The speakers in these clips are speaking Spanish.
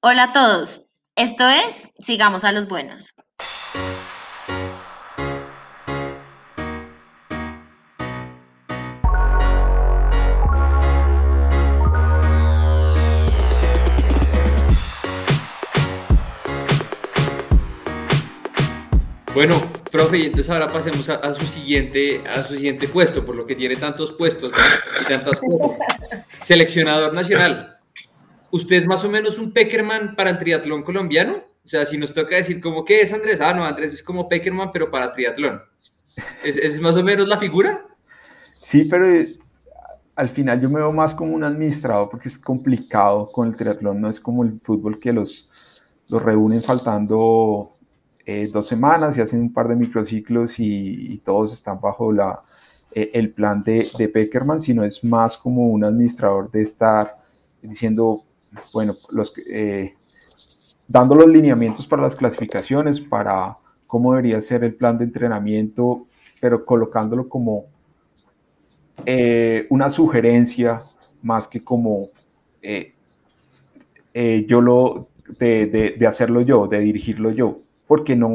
Hola a todos, esto es Sigamos a los Buenos. Bueno, profe, y entonces ahora pasemos a, su siguiente, a su siguiente puesto, por lo que tiene tantos puestos y tantas cosas. Seleccionador nacional usted es más o menos un Peckerman para el triatlón colombiano. O sea, si nos toca decir como, ¿qué es Andrés? Ah, no, Andrés es como Peckerman, pero para triatlón. ¿Es, más o menos la figura? Sí, pero eh, al final yo me veo más como un administrador porque es complicado con el triatlón, no es como el fútbol que los, los reúnen faltando eh, dos semanas y hacen un par de microciclos y, todos están bajo la, eh, el plan de, de Peckerman, sino es más como un administrador de estar diciendo, bueno, los, eh, dando los lineamientos para las clasificaciones, para cómo debería ser el plan de entrenamiento, pero colocándolo como eh, una sugerencia más que como eh, yo lo, de, de, hacerlo yo, de dirigirlo yo, porque no,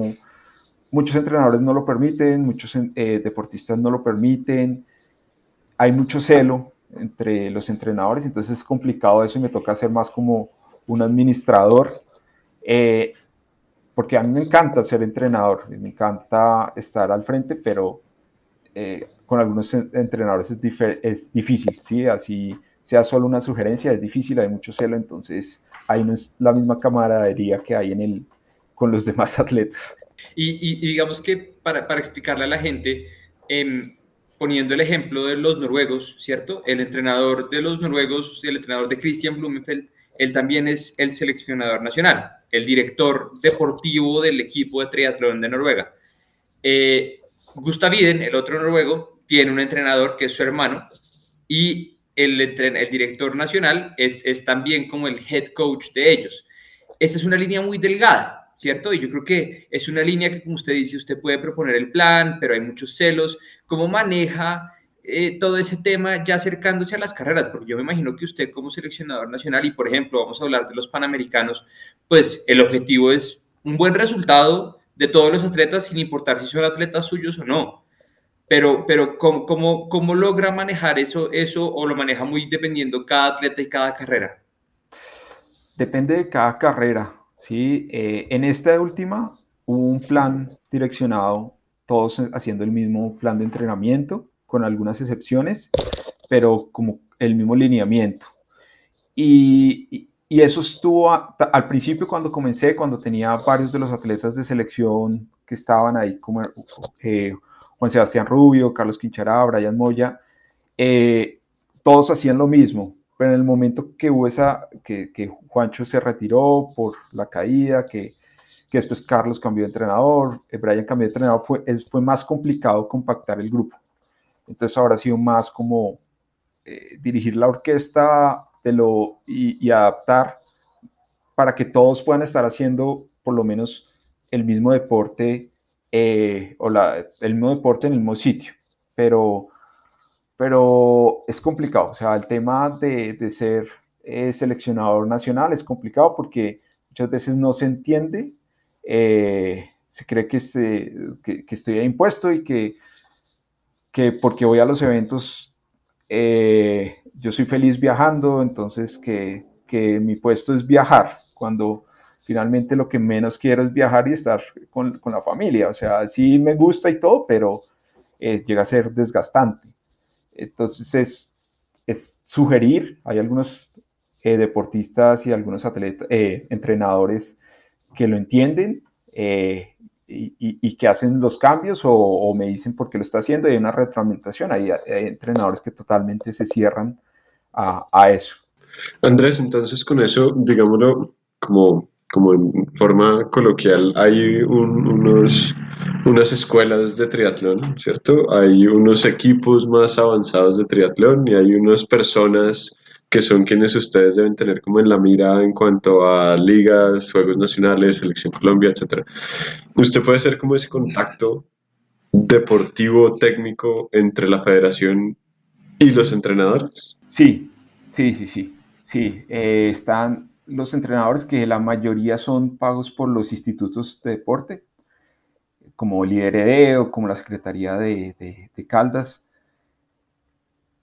muchos entrenadores no lo permiten, muchos deportistas no lo permiten, hay mucho celo entre los entrenadores, entonces es complicado eso y me toca ser más como un administrador, eh, porque a mí me encanta ser entrenador, me encanta estar al frente, pero eh, con algunos entrenadores es, es, difícil, ¿sí? Así sea solo una sugerencia, es difícil, hay mucho celo, entonces ahí no es la misma camaradería que hay en el, con los demás atletas. Y, digamos que para, explicarle a la gente, eh, poniendo el ejemplo de los noruegos, ¿cierto? El entrenador de los noruegos, el entrenador de Christian Blumenfeld, él también es el seleccionador nacional, el director deportivo del equipo de triatlón de Noruega. Eh, Gustav Iden, el otro noruego, tiene un entrenador que es su hermano y el, el director nacional es, es también como el head coach de ellos. Esta es una línea muy delgada, ¿cierto? Y yo creo que es una línea que, como usted dice, usted puede proponer el plan, pero hay muchos celos. ¿Cómo maneja eh, todo ese tema ya acercándose a las carreras? Porque yo me imagino que usted como seleccionador nacional, y por ejemplo, vamos a hablar de los Panamericanos, pues el objetivo es un buen resultado de todos los atletas, sin importar si son atletas suyos o no. Pero, pero ¿cómo, cómo, cómo logra manejar eso, eso o lo maneja muy dependiendo cada atleta y cada carrera? Depende de cada carrera ¿sí? Eh, en esta última hubo un plan direccionado, todos haciendo el mismo plan de entrenamiento, con algunas excepciones, pero como el mismo lineamiento. Y, eso estuvo al principio cuando comencé, cuando tenía varios de los atletas de selección que estaban ahí, como eh, Juan Sebastián Rubio, Carlos Quinchará, Brian Moya, eh, todos hacían lo mismo, pero en el momento que hubo esa, que, que Juancho se retiró por la caída, que, que, después Carlos cambió de entrenador, eh, Brian cambió de entrenador, fue, fue más complicado compactar el grupo. Entonces ahora ha sido más como eh, dirigir la orquesta de lo, y, adaptar para que todos puedan estar haciendo por lo menos el mismo deporte eh, o la, el mismo deporte en el mismo sitio. Pero pero es complicado. O sea, el tema de, de ser eh, seleccionador nacional es complicado porque muchas veces no se entiende, eh, se cree que, se, que, estoy impuesto y que, que porque voy a los eventos eh, yo soy feliz viajando, entonces que, que mi puesto es viajar, cuando finalmente lo que menos quiero es viajar y estar con, con la familia. O sea, sí me gusta y todo, pero llega a ser desgastante. Entonces es, es sugerir, hay algunos eh, deportistas y algunos atletas, eh, entrenadores que lo entienden eh, y, que hacen los cambios o, me dicen por qué lo está haciendo y hay una retroalimentación, hay, entrenadores que totalmente se cierran a eso. Andrés, entonces con eso, digámoslo, como como en forma coloquial, hay unos, unas escuelas de triatlón, ¿cierto? Hay unos equipos más avanzados de triatlón y hay unas personas que son quienes ustedes deben tener como en la mira en cuanto a ligas, Juegos Nacionales, Selección Colombia, etc. ¿Usted puede ser como ese contacto deportivo, técnico entre la federación y los entrenadores? Sí, sí, sí, sí. Sí, eh, están, los entrenadores, que la mayoría son pagos por los institutos de deporte, como el IRD o como la Secretaría de, de Caldas.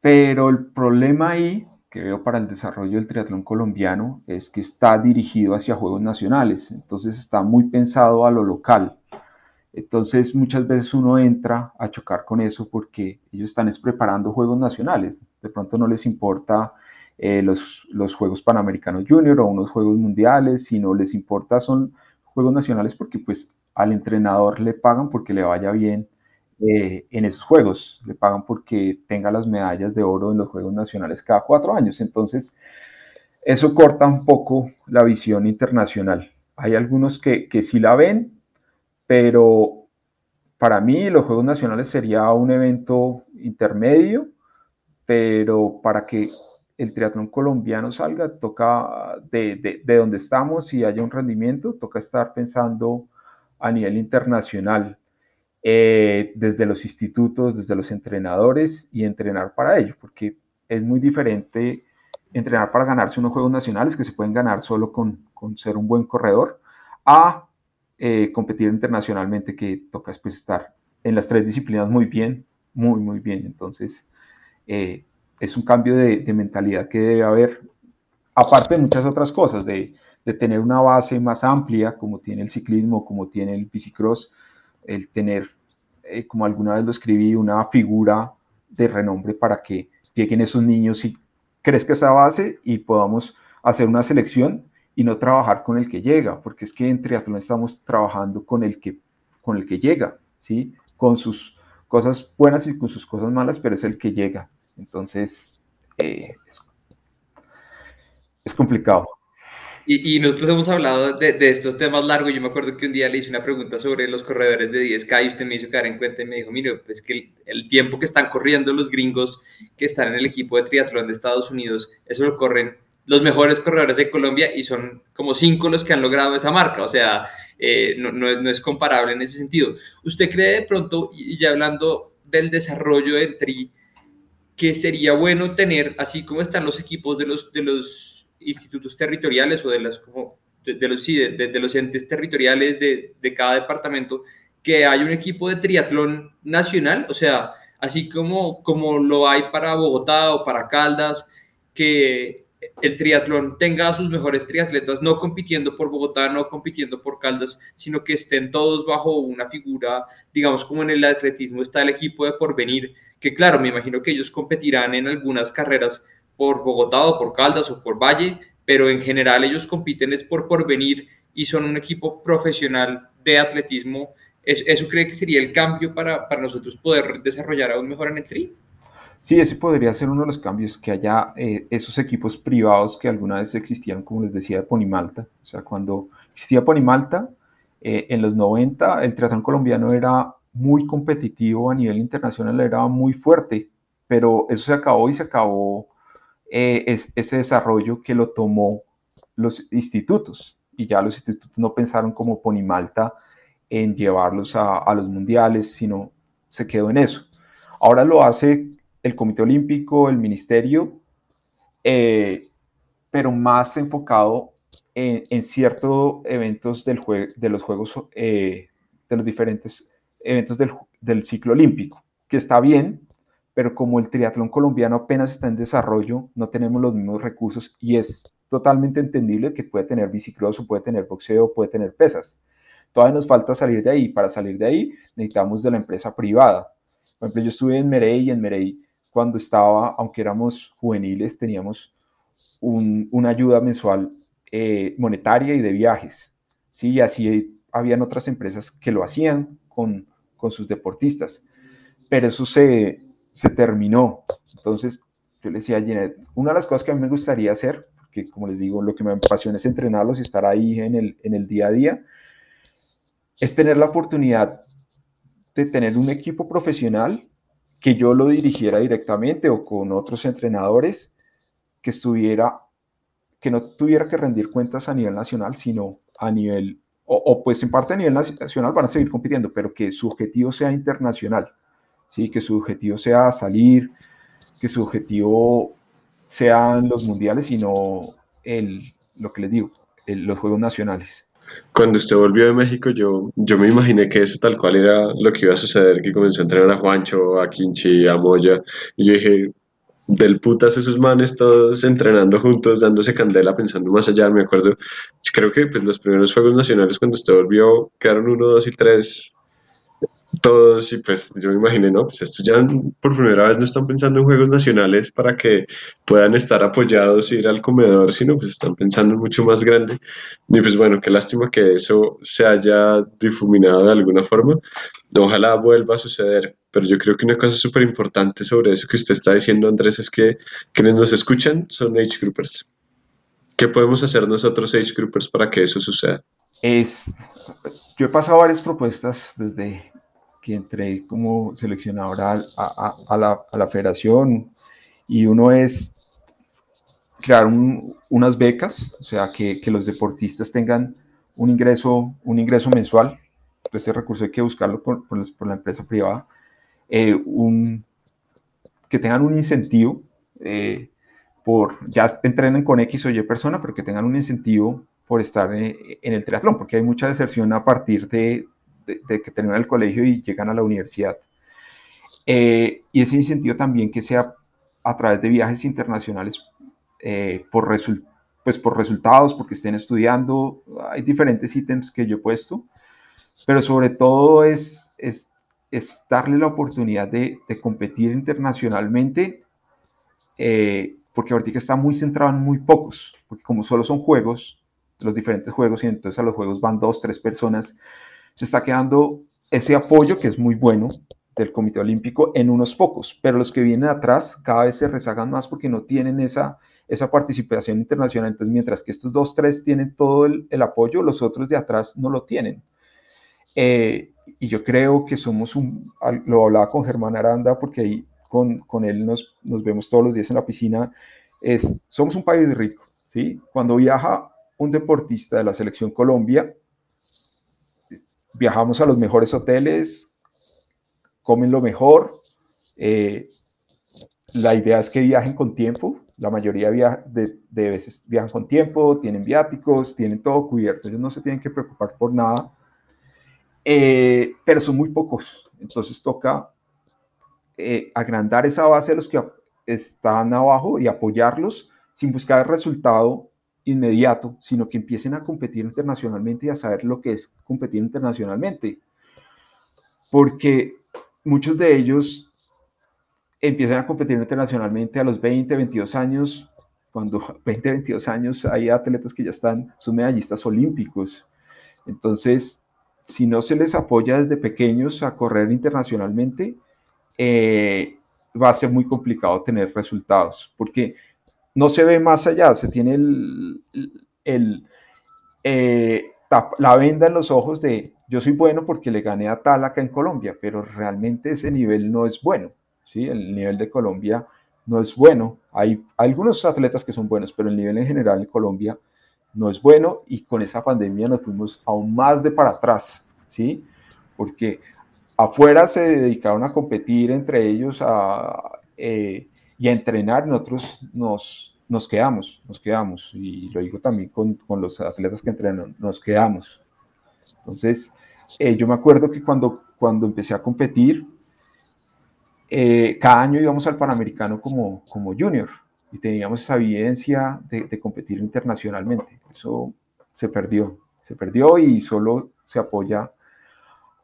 Pero el problema ahí que veo para el desarrollo del triatlón colombiano es que está dirigido hacia Juegos Nacionales, entonces está muy pensado a lo local. Entonces muchas veces uno entra a chocar con eso porque ellos están preparando Juegos Nacionales. De pronto no les importa eh, los, los Juegos Panamericanos Junior o unos Juegos Mundiales, sino les importa son Juegos Nacionales porque pues al entrenador le pagan porque le vaya bien eh, en esos juegos. Le pagan porque tenga las medallas de oro en los Juegos Nacionales cada cuatro años. Entonces, eso corta un poco la visión internacional. Hay algunos que, que sí la ven, pero para mí los Juegos Nacionales sería un evento intermedio, pero para que el triatlón colombiano salga, toca de, de, de donde estamos y haya un rendimiento, toca estar pensando a nivel internacional. Eh, desde los institutos, desde los entrenadores y entrenar para ello, porque es muy diferente entrenar para ganarse unos Juegos Nacionales que se pueden ganar solo con, con ser un buen corredor, a eh, competir internacionalmente que toca después estar en las tres disciplinas muy bien, muy, muy bien. Entonces, eh, es un cambio de, mentalidad que debe haber, aparte de muchas otras cosas, de, de tener una base más amplia, como tiene el ciclismo, como tiene el bicicross, el tener, eh, como alguna vez lo escribí, una figura de renombre para que lleguen esos niños y crezca esa base y podamos hacer una selección y no trabajar con el que llega, porque es que en triatlón estamos trabajando con el que, con el que llega, ¿sí? Con sus cosas buenas y con sus cosas malas, pero es el que llega. Entonces, eh, es, es complicado. Y, y, nosotros hemos hablado de, de, estos temas largos. Yo me acuerdo que un día le hice una pregunta sobre los corredores de 10K y usted me hizo caer en cuenta y me dijo, mire, pues que el, el, tiempo que están corriendo los gringos que están en el equipo de triatlón de Estados Unidos, eso lo corren los mejores corredores de Colombia y son como cinco los que han logrado esa marca. O sea, eh, no, no, no, es comparable en ese sentido. ¿Usted cree de pronto, y ya hablando del desarrollo del TRI, que sería bueno tener, así como están los equipos de los... De los institutos territoriales o de, las, como, de, los, sí, los entes territoriales de, de cada departamento, que hay un equipo de triatlón nacional, o sea, así como, como lo hay para Bogotá o para Caldas, que el triatlón tenga a sus mejores triatletas, no compitiendo por Bogotá, no compitiendo por Caldas, sino que estén todos bajo una figura, digamos como en el atletismo está el equipo de porvenir, que claro, me imagino que ellos competirán en algunas carreras por Bogotá o por Caldas o por Valle, pero en general ellos compiten es por porvenir y son un equipo profesional de atletismo. ¿Eso cree que sería el cambio para, para nosotros poder desarrollar aún mejor en el tri? Sí, ese podría ser uno de los cambios, que haya eh, esos equipos privados que alguna vez existían, como les decía, de Ponimalta. O sea, cuando existía Ponimalta, eh, en los 90 el triatlón colombiano era muy competitivo a nivel internacional, era muy fuerte, pero eso se acabó y se acabó eh, es, ese desarrollo que lo tomó los institutos y ya los institutos no pensaron como Ponimalta en llevarlos a los mundiales, sino se quedó en eso. Ahora lo hace el Comité Olímpico, el Ministerio, eh, pero más enfocado en, ciertos eventos del de los Juegos, eh, de los diferentes eventos del, ciclo olímpico, que está bien, pero como el triatlón colombiano apenas está en desarrollo, no tenemos los mismos recursos y es totalmente entendible que puede tener bicicross o puede tener boxeo, puede tener pesas. Todavía nos falta salir de ahí. Para salir de ahí necesitamos de la empresa privada. Por ejemplo, yo estuve en Merey y en Merey cuando estaba, aunque éramos juveniles, teníamos un, una ayuda mensual eh, monetaria y de viajes. ¿sí? Y así habían otras empresas que lo hacían con, con sus deportistas. Pero eso se, se terminó. Entonces, yo le decía a Jeanette, una de las cosas que a mí me gustaría hacer, porque como les digo, lo que me apasiona es entrenarlos y estar ahí en el, en el día a día, es tener la oportunidad de tener un equipo profesional que yo lo dirigiera directamente o con otros entrenadores que estuviera, que no tuviera que rendir cuentas a nivel nacional, sino a nivel, o, pues en parte a nivel nacional van a seguir compitiendo, pero que su objetivo sea internacional ¿sí? que su objetivo sea salir, que su objetivo sean los mundiales y no el, lo que les digo, los Juegos Nacionales. Cuando usted volvió de México, yo, yo me imaginé que eso tal cual era lo que iba a suceder, que comenzó a entrenar a Juancho, a Quinchi, a Moya, y yo dije, del putas esos manes todos entrenando juntos, dándose candela, pensando más allá, me acuerdo, creo que pues, los primeros Juegos Nacionales cuando usted volvió quedaron uno, dos y tres todos y pues yo me imaginé, no, pues estos ya por primera vez no están pensando en juegos nacionales para que puedan estar apoyados y ir al comedor, sino pues están pensando mucho más grande. Y pues bueno, qué lástima que eso se haya difuminado de alguna forma. Ojalá vuelva a suceder, pero yo creo que una cosa súper importante sobre eso que usted está diciendo, Andrés, es que quienes nos escuchan son age groupers. ¿Qué podemos hacer nosotros age groupers para que eso suceda? Es, yo he pasado varias propuestas desde que entré como seleccionador a, a, la, a la, federación. Y uno es crear unas becas, o sea, que, que, los deportistas tengan un ingreso, un ingreso mensual, ese recurso hay que buscarlo por, por, la empresa privada, eh, un, que tengan un incentivo eh, por, ya entrenen con X o Y persona, pero que tengan un incentivo por estar en, eh, en el triatlón, porque hay mucha deserción a partir de, de, que terminan el colegio y llegan a la universidad. Eh, y ese incentivo también que sea a través de viajes internacionales eh, por, pues por resultados, porque estén estudiando. Hay diferentes ítems que yo he puesto, pero sobre todo es, es, darle la oportunidad de, de competir internacionalmente, eh, porque ahorita está muy centrado en muy pocos, porque como solo son juegos, los diferentes juegos, y entonces a los juegos van dos, tres personas, se está quedando ese apoyo que es muy bueno del Comité Olímpico en unos pocos, pero los que vienen atrás cada vez se rezagan más porque no tienen esa, esa participación internacional. Entonces, mientras que estos dos, tres tienen todo el, apoyo, los otros de atrás no lo tienen. Eh, y yo creo que somos un, lo hablaba con Germán Aranda, porque ahí con, con él nos, nos, vemos todos los días en la piscina, es, somos un país rico, ¿sí? Cuando viaja un deportista de la selección Colombia, viajamos a los mejores hoteles, comen lo mejor. Eh, la idea es que viajen con tiempo. La mayoría de, veces viajan con tiempo, tienen viáticos, tienen todo cubierto. Ellos no se tienen que preocupar por nada. Eh, pero son muy pocos. Entonces toca eh, agrandar esa base de los que están abajo y apoyarlos sin buscar el resultado inmediato, sino que empiecen a competir internacionalmente y a saber lo que es competir internacionalmente. Porque muchos de ellos empiezan a competir internacionalmente a los 20, 22 años, cuando 20, 22 años hay atletas que ya están, son medallistas olímpicos. Entonces, si no se les apoya desde pequeños a correr internacionalmente, eh, va a ser muy complicado tener resultados, porque no se ve más allá, se tiene eh, la venda en los ojos de yo soy bueno porque le gané a tal acá en Colombia, pero realmente ese nivel no es bueno, ¿sí? El nivel de Colombia no es bueno. Hay algunos atletas que son buenos, pero el nivel en general en Colombia no es bueno y con esa pandemia nos fuimos aún más de para atrás, ¿sí? Porque afuera se dedicaron a competir entre ellos a, eh, y a entrenar, nosotros nos, nos quedamos, nos quedamos, y lo digo también con, con los atletas que entrenan, nos quedamos. Entonces, eh, yo me acuerdo que cuando, cuando empecé a competir, eh, cada año íbamos al Panamericano como, como junior y teníamos esa evidencia de, de, competir internacionalmente. Eso se perdió, se perdió y solo se apoya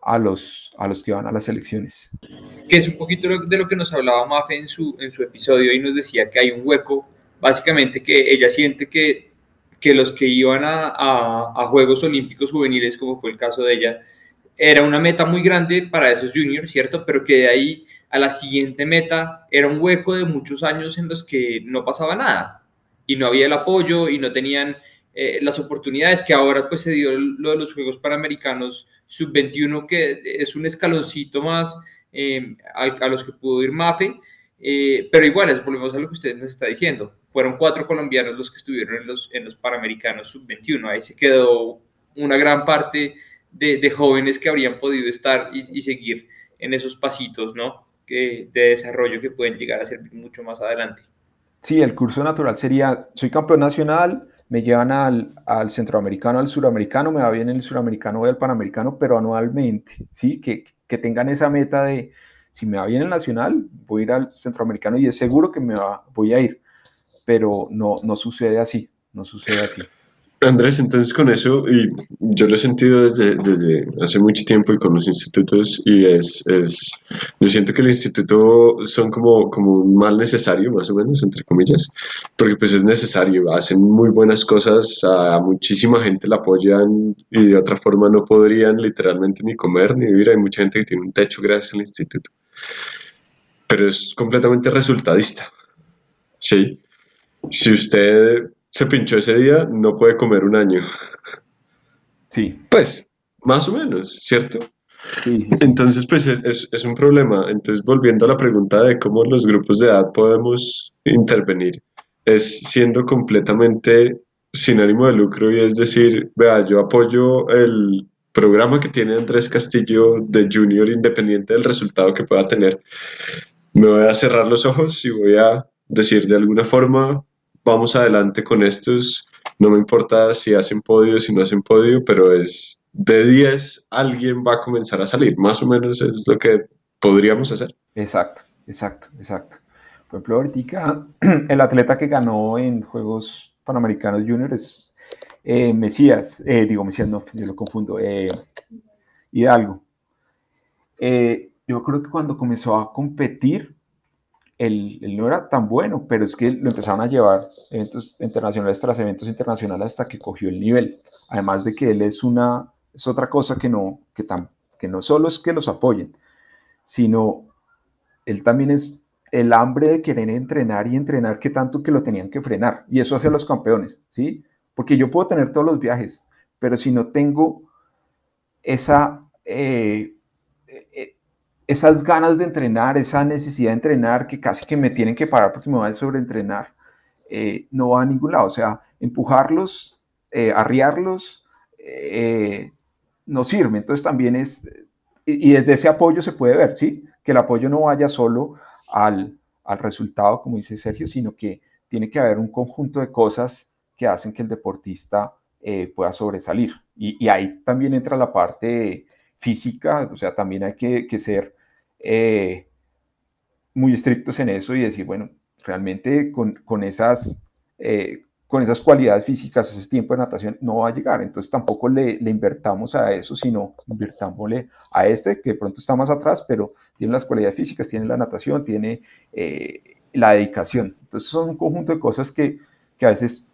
a los, a los que van a las elecciones. Que es un poquito de lo que nos hablaba Mafe en su, en su episodio y nos decía que hay un hueco, básicamente que ella siente que, que los que iban a, a, Juegos Olímpicos Juveniles, como fue el caso de ella, era una meta muy grande para esos juniors, ¿cierto? Pero que de ahí a la siguiente meta era un hueco de muchos años en los que no pasaba nada y no había el apoyo y no tenían eh, las oportunidades que ahora pues se dio lo de los Juegos Panamericanos sub-21, que es un escaloncito más eh, a, los que pudo ir Mafe, eh, pero igual, es, volvemos a lo que usted nos está diciendo, fueron cuatro colombianos los que estuvieron en los, en los Panamericanos sub-21, ahí se quedó una gran parte de, de jóvenes que habrían podido estar y, y, seguir en esos pasitos, ¿no? Que, de desarrollo que pueden llegar a servir mucho más adelante. Sí, el curso natural sería, soy campeón nacional, me llevan al, al, centroamericano, al suramericano, me va bien el suramericano, voy al panamericano, pero anualmente, ¿sí? Que, que tengan esa meta de, si me va bien el nacional, voy a ir al centroamericano y es seguro que me va, voy a ir, pero no, no sucede así, no sucede así. Andrés, entonces con eso, y yo lo he sentido desde, desde hace mucho tiempo y con los institutos, y es, es, yo siento que el instituto son como, como un mal necesario, más o menos, entre comillas, porque pues es necesario, hacen muy buenas cosas, a muchísima gente la apoyan y de otra forma no podrían literalmente ni comer ni vivir, hay mucha gente que tiene un techo gracias al instituto, pero es completamente resultadista, ¿sí? Si usted se pinchó ese día, no puede comer un año. Sí. Pues, más o menos, ¿cierto? Sí, sí, Entonces, pues es, es, un problema. Entonces, volviendo a la pregunta de cómo los grupos de edad podemos intervenir, es siendo completamente sin ánimo de lucro y es decir, vea, yo apoyo el programa que tiene Andrés Castillo de Junior independiente del resultado que pueda tener. Me voy a cerrar los ojos y voy a decir de alguna forma, vamos adelante con estos. No me importa si hacen podio, si no hacen podio, pero es de 10 alguien va a comenzar a salir. Más o menos es lo que podríamos hacer. Exacto, exacto, exacto. Por ejemplo, ahorita el atleta que ganó en Juegos Panamericanos Junior es eh, Mesías, eh, digo Mesías, no, yo lo confundo, eh, Hidalgo. Yo creo que cuando comenzó a competir, él, no era tan bueno, pero es que lo empezaron a llevar eventos internacionales tras eventos internacionales hasta que cogió el nivel. Además de que él es una, es otra cosa que no, que, tan, que no solo es que los apoyen, sino él también es el hambre de querer entrenar y entrenar que tanto que lo tenían que frenar. Y eso hace a los campeones, ¿sí? Porque yo puedo tener todos los viajes, pero si no tengo esa... Eh, eh, esas ganas de entrenar, esa necesidad de entrenar que casi que me tienen que parar porque me voy a sobreentrenar, eh, no va a ningún lado. O sea, empujarlos, eh, arriarlos, eh, no sirve. Entonces también es, y, desde ese apoyo se puede ver, ¿sí? Que el apoyo no vaya solo al, al resultado, como dice Sergio, sino que tiene que haber un conjunto de cosas que hacen que el deportista pueda sobresalir. Y, y, ahí también entra la parte física, o sea, también hay que, que ser eh, muy estrictos en eso y decir, bueno, realmente con, con esas, eh, con esas cualidades físicas, ese tiempo de natación no va a llegar. Entonces tampoco le, le invertamos a eso, sino invertámosle a este que de pronto está más atrás, pero tiene las cualidades físicas, tiene la natación, tiene eh, la dedicación. Entonces son un conjunto de cosas que, que a veces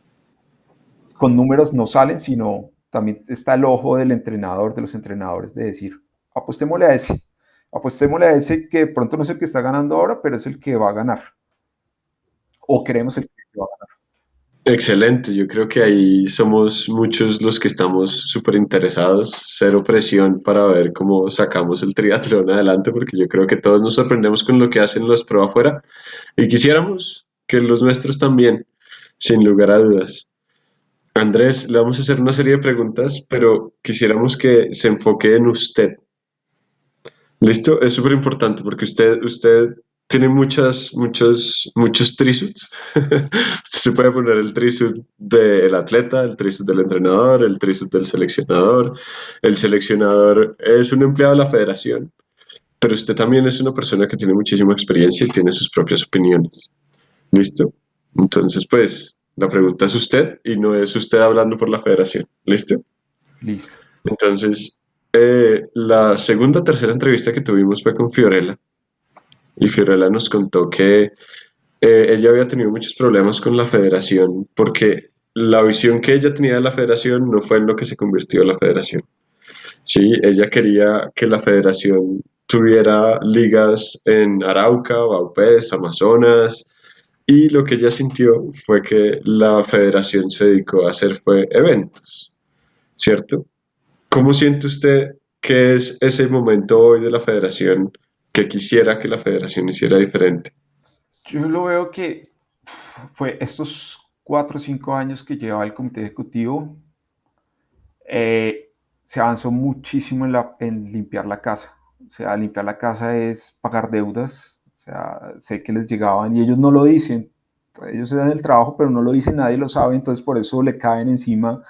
con números no salen, sino también está el ojo del entrenador, de los entrenadores, de decir, apostémosle a ese, apostémosle a ese que pronto no es el que está ganando ahora, pero es el que va a ganar. O creemos el que va a ganar. Excelente, yo creo que ahí somos muchos los que estamos súper interesados, cero presión para ver cómo sacamos el triatlón adelante, porque yo creo que todos nos sorprendemos con lo que hacen los pro afuera y quisiéramos que los nuestros también, sin lugar a dudas. Andrés, le vamos a hacer una serie de preguntas, pero quisiéramos que se enfoque en usted, Listo, es súper importante porque usted, usted tiene muchas, muchos, muchos trisuits. usted se puede poner el trisuit del atleta, el trisuit del entrenador, el trisuit del seleccionador. El seleccionador es un empleado de la federación, pero usted también es una persona que tiene muchísima experiencia y tiene sus propias opiniones. ¿Listo? Entonces, pues, la pregunta es usted y no es usted hablando por la federación. ¿Listo? Listo. Entonces, eh, la segunda tercera entrevista que tuvimos fue con Fiorella y Fiorella nos contó que eh, ella había tenido muchos problemas con la federación porque la visión que ella tenía de la federación no fue en lo que se convirtió la federación. Sí, ella quería que la federación tuviera ligas en Arauca, Baupés, Amazonas, y lo que ella sintió fue que la federación se dedicó a hacer fue eventos, ¿cierto? ¿Cómo siente usted que es ese momento hoy de la federación que quisiera que la federación hiciera diferente? Yo lo veo que fue estos cuatro o cinco años que lleva el comité ejecutivo, eh, se avanzó muchísimo en, la, en limpiar la casa. O sea, limpiar la casa es pagar deudas. O sea, sé que les llegaban y ellos no lo dicen, ellos se dan el trabajo, pero no lo dice nadie lo sabe, entonces por eso le caen encima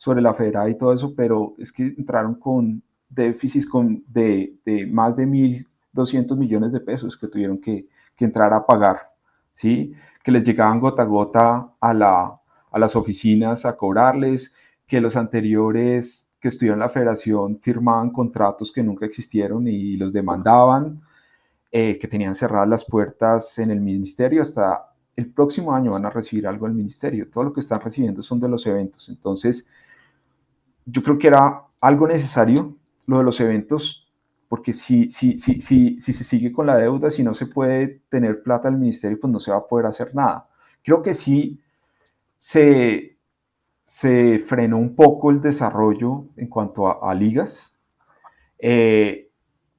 sobre la federal y todo eso, pero es que entraron con déficits con de, de más de 1.200 millones de pesos que tuvieron que, que, entrar a pagar, ¿sí? Que les llegaban gota a gota a, la, a las oficinas a cobrarles, que los anteriores que estuvieron en la federación firmaban contratos que nunca existieron y los demandaban, eh, que tenían cerradas las puertas en el ministerio hasta el próximo año van a recibir algo del ministerio. Todo lo que están recibiendo son de los eventos. Entonces, yo creo que era algo necesario lo de los eventos, porque si, si, si, si, si se sigue con la deuda, si no se puede tener plata del ministerio, pues no se va a poder hacer nada. Creo que sí se, se frenó un poco el desarrollo en cuanto a, ligas, eh,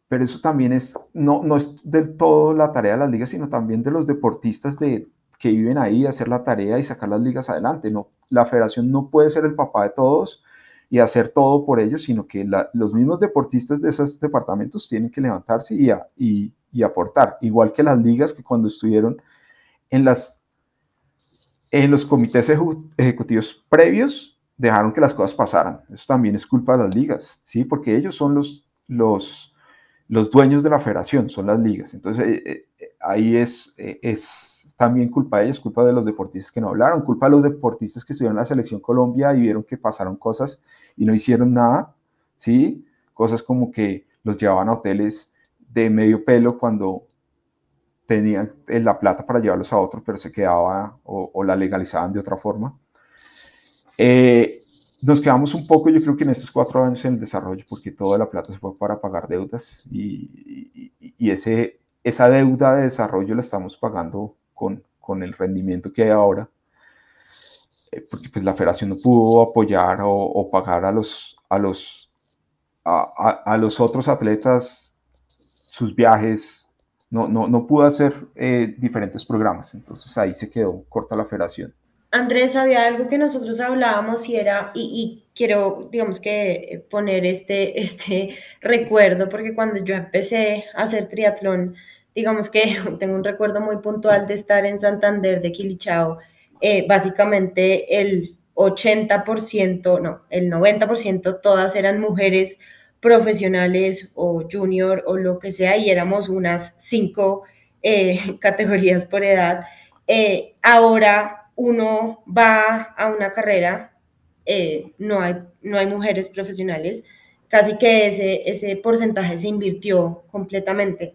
pero eso también es, no, no es del todo la tarea de las ligas, sino también de los deportistas de, que viven ahí, hacer la tarea y sacar las ligas adelante. No, la federación no puede ser el papá de todos y hacer todo por ellos, sino que los mismos deportistas de esos departamentos tienen que levantarse y, aportar, igual que las ligas que cuando estuvieron en los comités ejecutivos previos dejaron que las cosas pasaran. Eso también es culpa de las ligas, ¿sí? Porque ellos son los, los dueños de la federación, son las ligas. Entonces, eh, eh, ahí es, eh, es también culpa de ellos, culpa de los deportistas que no hablaron, culpa de los deportistas que estuvieron en la selección Colombia y vieron que pasaron cosas y no hicieron nada, ¿sí? Cosas como que los llevaban a hoteles de medio pelo cuando tenían la plata para llevarlos a otros, pero se quedaba o, la legalizaban de otra forma. Eh, nos quedamos un poco, yo creo que en estos cuatro años en el desarrollo, porque toda la plata se fue para pagar deudas y, y, ese, esa deuda de desarrollo la estamos pagando con, con el rendimiento que hay ahora, eh, porque pues la federación no pudo apoyar o, o pagar a los, a, los, a, a, los otros atletas sus viajes, no, no, no pudo hacer eh, diferentes programas, entonces ahí se quedó corta la federación. Andrés, había algo que nosotros hablábamos y era, y, quiero, digamos que poner este, este recuerdo, porque cuando yo empecé a hacer triatlón, digamos que tengo un recuerdo muy puntual de estar en Santander de Quilichao, eh, básicamente el 80%, no, el 90% todas eran mujeres profesionales o junior o lo que sea, y éramos unas cinco eh, categorías por edad. Eh, ahora uno va a una carrera, eh, no, hay, no hay mujeres profesionales, casi que ese, ese porcentaje se invirtió completamente.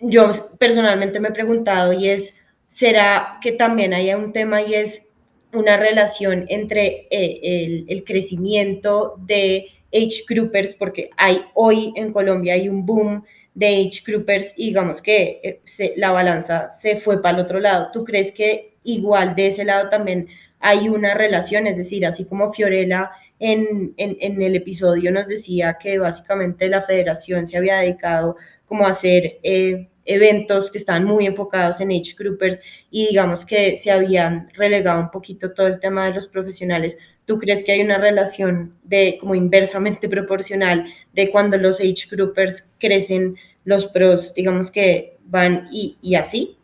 Yo personalmente me he preguntado y es, ¿será que también haya un tema y es una relación entre el, el crecimiento de age groupers, porque hay hoy en Colombia hay un boom de age groupers y digamos que eh, la balanza se fue para el otro lado. ¿Tú crees que igual de ese lado también hay una relación? Es decir, así como Fiorella en, en, el episodio nos decía que básicamente la federación se había dedicado como a hacer eh, eventos que estaban muy enfocados en age groupers y digamos que se habían relegado un poquito todo el tema de los profesionales. ¿Tú crees que hay una relación de como inversamente proporcional de cuando los age groupers crecen, los pros, digamos que van y, y así?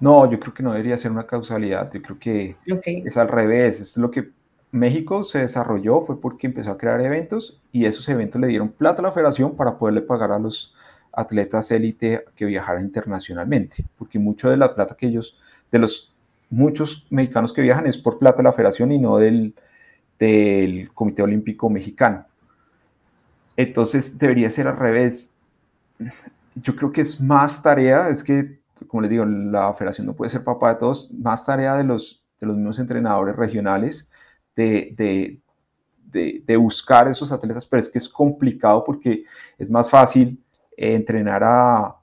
No, yo creo que no debería ser una causalidad. Yo creo que es al revés. Es lo que México se desarrolló fue porque empezó a crear eventos y esos eventos le dieron plata a la federación para poderle pagar a los atletas élite que viajaran internacionalmente, porque mucho de la plata que ellos, de los muchos mexicanos que viajan es por plata de la federación y no del, del Comité Olímpico Mexicano. Entonces debería ser al revés. Yo creo que es más tarea, es que, como les digo, la federación no puede ser papá de todos, más tarea de los, de los mismos entrenadores regionales de, de, de, buscar esos atletas, pero es que es complicado porque es más fácil eh, entrenar a,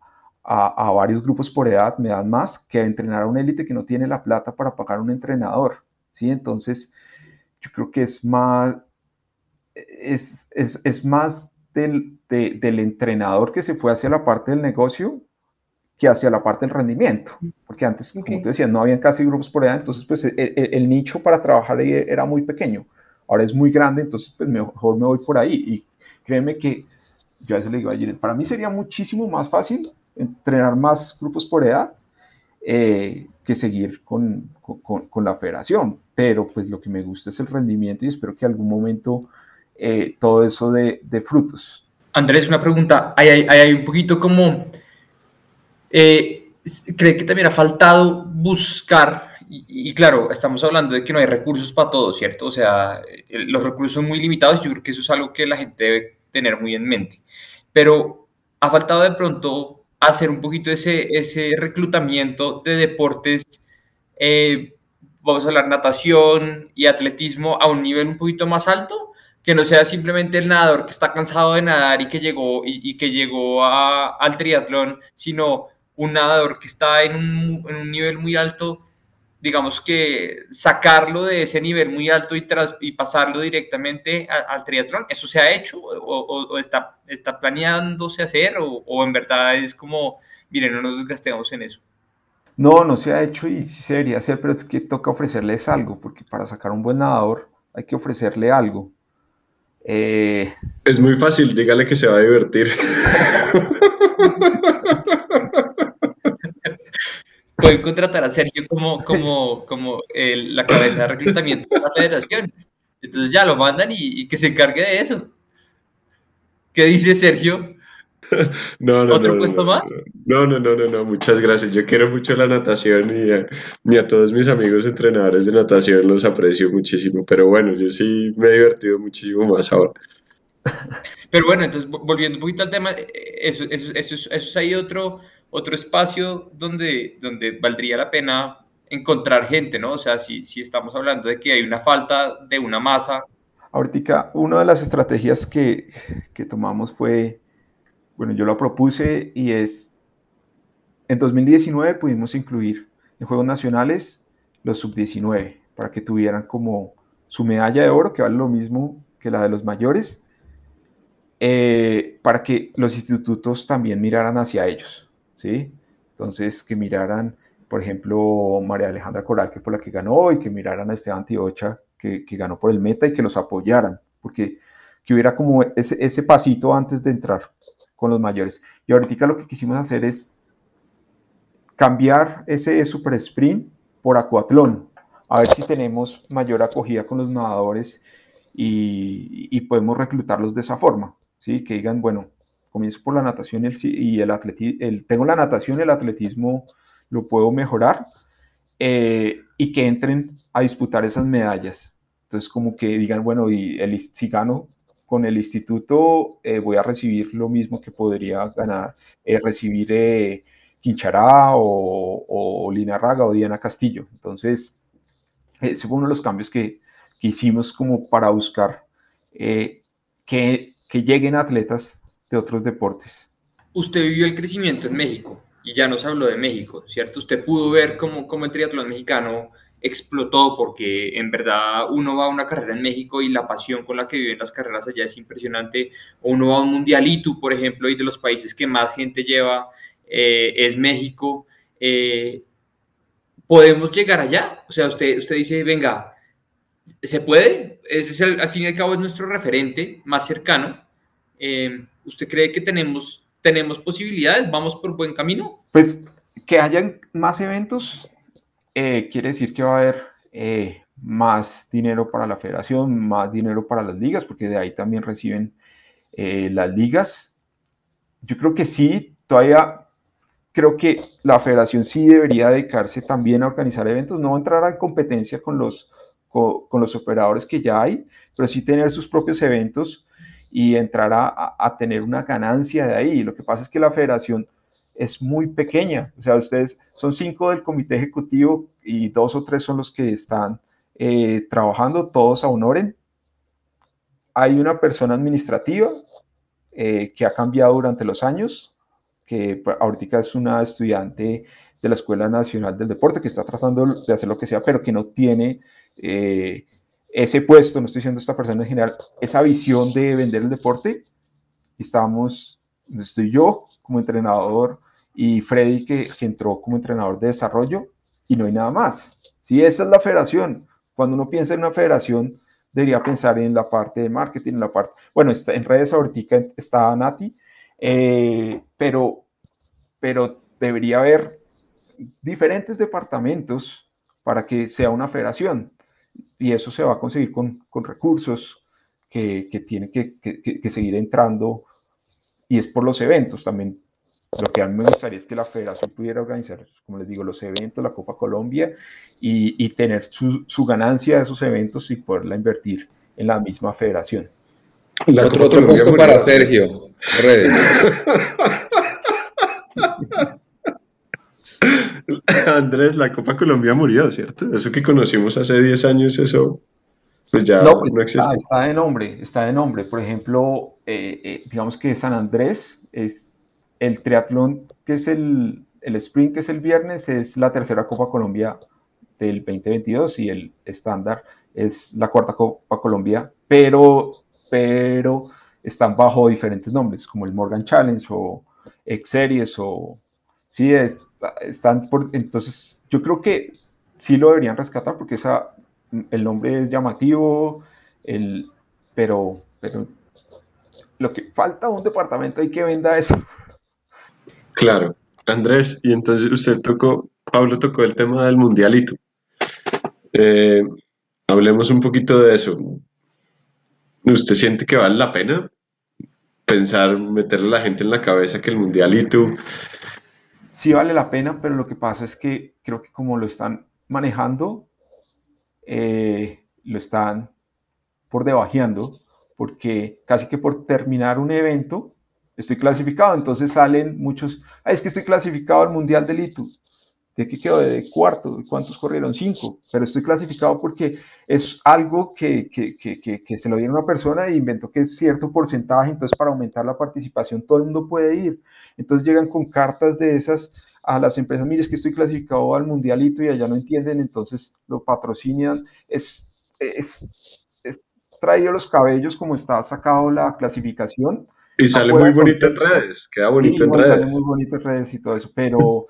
a, varios grupos por edad, me dan más, que entrenar a un élite que no tiene la plata para pagar un entrenador. ¿sí? Entonces, yo creo que es más, es, es, es más del, del, entrenador que se fue hacia la parte del negocio que hacia la parte del rendimiento, porque antes, como tú decías, no habían casi grupos por edad, entonces pues el, el, nicho para trabajar ahí era muy pequeño, ahora es muy grande, entonces pues mejor me voy por ahí. Y créeme que yo a veces le digo a para mí sería muchísimo más fácil entrenar más grupos por edad eh, que seguir con, con, la federación. Pero pues lo que me gusta es el rendimiento y espero que algún momento eh, todo eso de, de, frutos. Andrés, una pregunta. Hay, hay, hay un poquito como... Eh, ¿Cree que también ha faltado buscar y, claro, estamos hablando de que no hay recursos para todo, ¿cierto? O sea, los recursos son muy limitados, yo creo que eso es algo que la gente debe tener muy en mente. Pero ha faltado de pronto hacer un poquito ese, ese reclutamiento de deportes, eh, vamos a hablar natación y atletismo a un nivel un poquito más alto, que no sea simplemente el nadador que está cansado de nadar y que llegó, y, que llegó al triatlón, sino un nadador que está en un, en un nivel muy alto digamos que sacarlo de ese nivel muy alto y, tras, y pasarlo directamente al triatlón, ¿eso se ha hecho o, está, está planeándose hacer o, en verdad es como, miren, no nos desgastemos en eso? No, no se ha hecho y sí se debería hacer, pero es que toca ofrecerles algo, porque para sacar un buen nadador hay que ofrecerle algo. Eh, es muy fácil, dígale que se va a divertir. pueden contratar a Sergio como, como, como la cabeza de reclutamiento de la federación. Entonces ya lo mandan y, que se encargue de eso. ¿Qué dice Sergio? No, no, ¿Otro puesto más? No, no, no, no, no, muchas gracias. Yo quiero mucho la natación y a, a, todos mis amigos entrenadores de natación los aprecio muchísimo. Pero bueno, yo sí me he divertido muchísimo más ahora. Pero bueno, entonces volviendo un poquito al tema, eh, eso, eso, eso, eso es ahí otro, otro espacio donde, donde valdría la pena encontrar gente, ¿no? O sea, si, si estamos hablando de que hay una falta de una masa. Ahorita, una de las estrategias que, que tomamos fue, bueno, yo lo propuse y es, en 2019 pudimos incluir en Juegos Nacionales los sub-19 para que tuvieran como su medalla de oro, que vale lo mismo que la de los mayores, eh, para que los institutos también miraran hacia ellos. ¿Sí? Entonces, que miraran, por ejemplo, María Alejandra Coral, que fue la que ganó, y que miraran a Esteban Tiocha, que, que ganó por el meta, y que los apoyaran, porque que hubiera como ese, ese pasito antes de entrar con los mayores. Y ahorita lo que quisimos hacer es cambiar ese super sprint por acuatlón, a ver si tenemos mayor acogida con los nadadores y, y podemos reclutarlos de esa forma, ¿sí? Que digan, bueno, comienzo por la natación y el, y el atletismo, tengo la natación y el atletismo lo puedo mejorar eh, y que entren a disputar esas medallas. Entonces, como que digan, bueno, y el, si gano con el instituto, eh, voy a recibir lo mismo que podría ganar, eh, recibir Quinchará o, o Lina Raga o Diana Castillo. Entonces, ese fue uno de los cambios que, que hicimos como para buscar que, que lleguen atletas de otros deportes. Usted vivió el crecimiento en México y ya nos habló de México, ¿cierto? Usted pudo ver cómo, cómo el triatlón mexicano explotó porque en verdad uno va a una carrera en México y la pasión con la que viven las carreras allá es impresionante. O uno va a un mundialito, por ejemplo, y de los países que más gente lleva eh, es México. Eh, ¿Podemos llegar allá? O sea, usted, usted dice, venga, ¿se puede? Ese es al fin y al cabo es nuestro referente más cercano. Eh, ¿Usted cree que tenemos, tenemos posibilidades? ¿Vamos por buen camino? Pues que hayan más eventos eh, quiere decir que va a haber eh, más dinero para la federación, más dinero para las ligas, porque de ahí también reciben eh, las ligas. Yo creo que sí, todavía creo que la federación sí debería dedicarse también a organizar eventos, no entrar en competencia con los, con los operadores que ya hay, pero sí tener sus propios eventos y entrar a, tener una ganancia de ahí. Lo que pasa es que la federación es muy pequeña, o sea, ustedes son cinco del comité ejecutivo y dos o tres son los que están eh, trabajando, todos a honoren. Hay una persona administrativa eh, que ha cambiado durante los años, que ahorita es una estudiante de la Escuela Nacional del Deporte que está tratando de hacer lo que sea, pero que no tiene eh, ese puesto, no estoy diciendo esta persona en general, esa visión de vender el deporte, estamos, estoy yo como entrenador y Freddy que, entró como entrenador de desarrollo y no hay nada más. Si esa es la federación, cuando uno piensa en una federación, debería pensar en la parte de marketing, en la parte, bueno, está, en redes ahorita está Nati, eh, pero, pero debería haber diferentes departamentos para que sea una federación. Y eso se va a conseguir con, con recursos que, que tienen que, que, que, seguir entrando y es por los eventos también. Lo que a mí me gustaría es que la federación pudiera organizar, como les digo, los eventos, la Copa Colombia y, y tener su, su, ganancia de esos eventos y poderla invertir en la misma federación. La otro, otro puesto para Sergio. Andrés, la Copa Colombia murió, ¿cierto? Eso que conocimos hace 10 años, eso pues ya no, pues existe. Está, está, de nombre, está de nombre. Por ejemplo, eh, eh, digamos que San Andrés es el triatlón, que es el, el sprint, que es el viernes, es la tercera Copa Colombia del 2022 y el estándar es la cuarta Copa Colombia, pero, pero están bajo diferentes nombres, como el Morgan Challenge o X Series o... Sí, es, están por, entonces yo creo que sí lo deberían rescatar porque esa, el nombre es llamativo, el, pero, pero lo que falta un departamento hay que venda eso. Claro, Andrés, y entonces usted tocó, Pablo tocó el tema del mundialito. Eh, hablemos un poquito de eso. ¿Usted siente que vale la pena pensar, meterle a la gente en la cabeza que el mundialito sí vale la pena, pero lo que pasa es que creo que como lo están manejando, eh, lo están por debajeando, porque casi que por terminar un evento estoy clasificado, entonces salen muchos, es que estoy clasificado al Mundial del ITU, ¿de qué quedó? De cuarto, ¿cuántos corrieron? Cinco, pero estoy clasificado porque es algo que, que, que, que, se lo dieron una persona e inventó que es cierto porcentaje, entonces para aumentar la participación todo el mundo puede ir. Entonces llegan con cartas de esas a las empresas, mire, es que estoy clasificado al mundialito y allá no entienden, entonces lo patrocinan. Es, es, es traído los cabellos como está sacado la clasificación. Y sale muy bonito en redes, queda bonito en redes. Sale muy bonito en redes y todo eso, pero,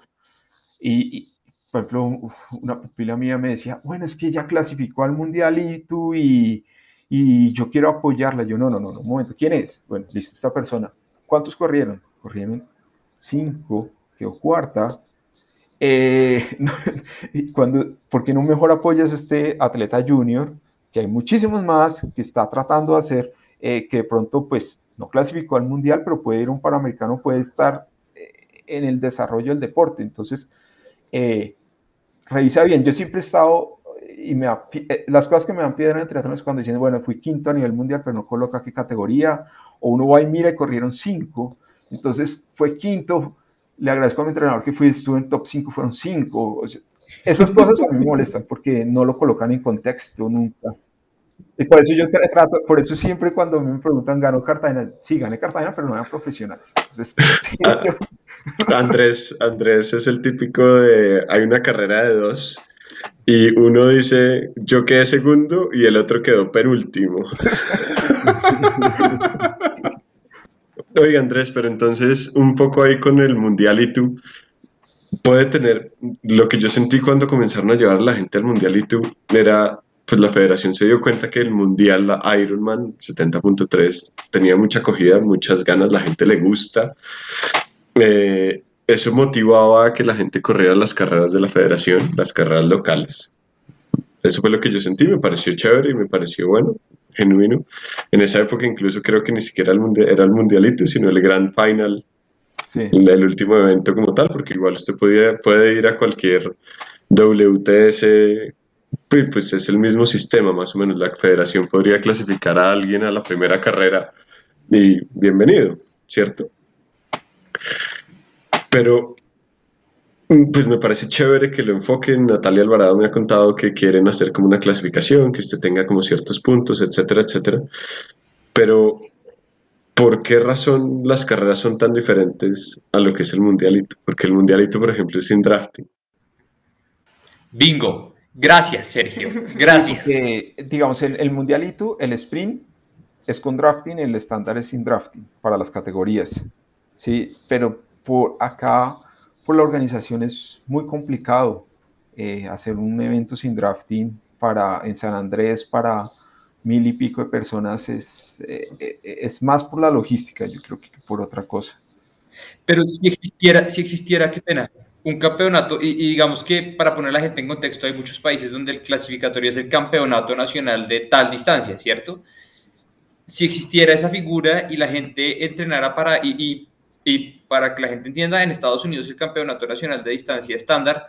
y, por ejemplo, una pupila mía me decía, bueno, es que ella clasificó al mundialito y, y yo quiero apoyarla. Yo, no, no, no, un momento, ¿quién es? Bueno, listo, esta persona. ¿Cuántos corrieron? Corrieron cinco, quedó cuarta. Eh, cuando, ¿Por qué no mejor apoyas este atleta junior? Que hay muchísimos más que está tratando de hacer, eh, que de pronto pues no clasificó al mundial, pero puede ir a un panamericano, puede estar eh, en el desarrollo del deporte. Entonces, revisa bien. Yo siempre he estado, y me, las cosas que me dan piedra en triatlón es cuando dicen, bueno, fui quinto a nivel mundial, pero no coloca qué categoría, o uno va y mira y corrieron cinco, entonces fue quinto. Le agradezco a mi entrenador que fui, estuve en top 5, fueron 5. esas cosas a mí me molestan porque no lo colocan en contexto nunca. Y por eso yo trato, por eso siempre cuando me preguntan, ¿ganó Cartagena? Sí, gané Cartagena, pero no eran profesionales. Entonces, sí, ah, yo... Andrés, Andrés es el típico de, hay una carrera de dos y uno dice, yo quedé segundo y el otro quedó penúltimo. Oiga, Andrés, pero entonces un poco ahí con el Mundial y tú, puede tener, lo que yo sentí cuando comenzaron a llevar la gente al Mundial y tú, era, pues la federación se dio cuenta que el Mundial, la Ironman 70.3, tenía mucha acogida, muchas ganas, la gente le gusta. Eh, eso motivaba a que la gente corriera las carreras de la federación, las carreras locales. Eso fue lo que yo sentí, me pareció chévere y me pareció bueno genuino. En esa época incluso creo que ni siquiera el mundial, era el mundialito, sino el Grand Final, el, último evento como tal, porque igual usted podía, puede ir a cualquier WTS, pues, pues es el mismo sistema más o menos. La federación podría clasificar a alguien a la primera carrera y bienvenido, ¿cierto? Pero pues me parece chévere que lo enfoquen. Natalia Alvarado me ha contado que quieren hacer como una clasificación, que usted tenga como ciertos puntos, etcétera, etcétera. Pero, ¿por qué razón las carreras son tan diferentes a lo que es el mundialito? Porque el mundialito, por ejemplo, es sin drafting. Bingo. Gracias, Sergio. Gracias. digamos, el, el mundialito, el sprint es con drafting, el estándar es sin drafting para las categorías. Sí, pero por acá por la organización es muy complicado eh, hacer un evento sin drafting para, en San Andrés para mil y pico de personas es, eh, eh, es más por la logística, yo creo que por otra cosa. Pero si existiera, si existiera, qué pena, un campeonato, y, digamos que para poner a la gente en contexto, hay muchos países donde el clasificatorio es el campeonato nacional de tal distancia, ¿cierto? Si existiera esa figura y la gente entrenara para, y, y para que la gente entienda, en Estados Unidos el campeonato nacional de distancia estándar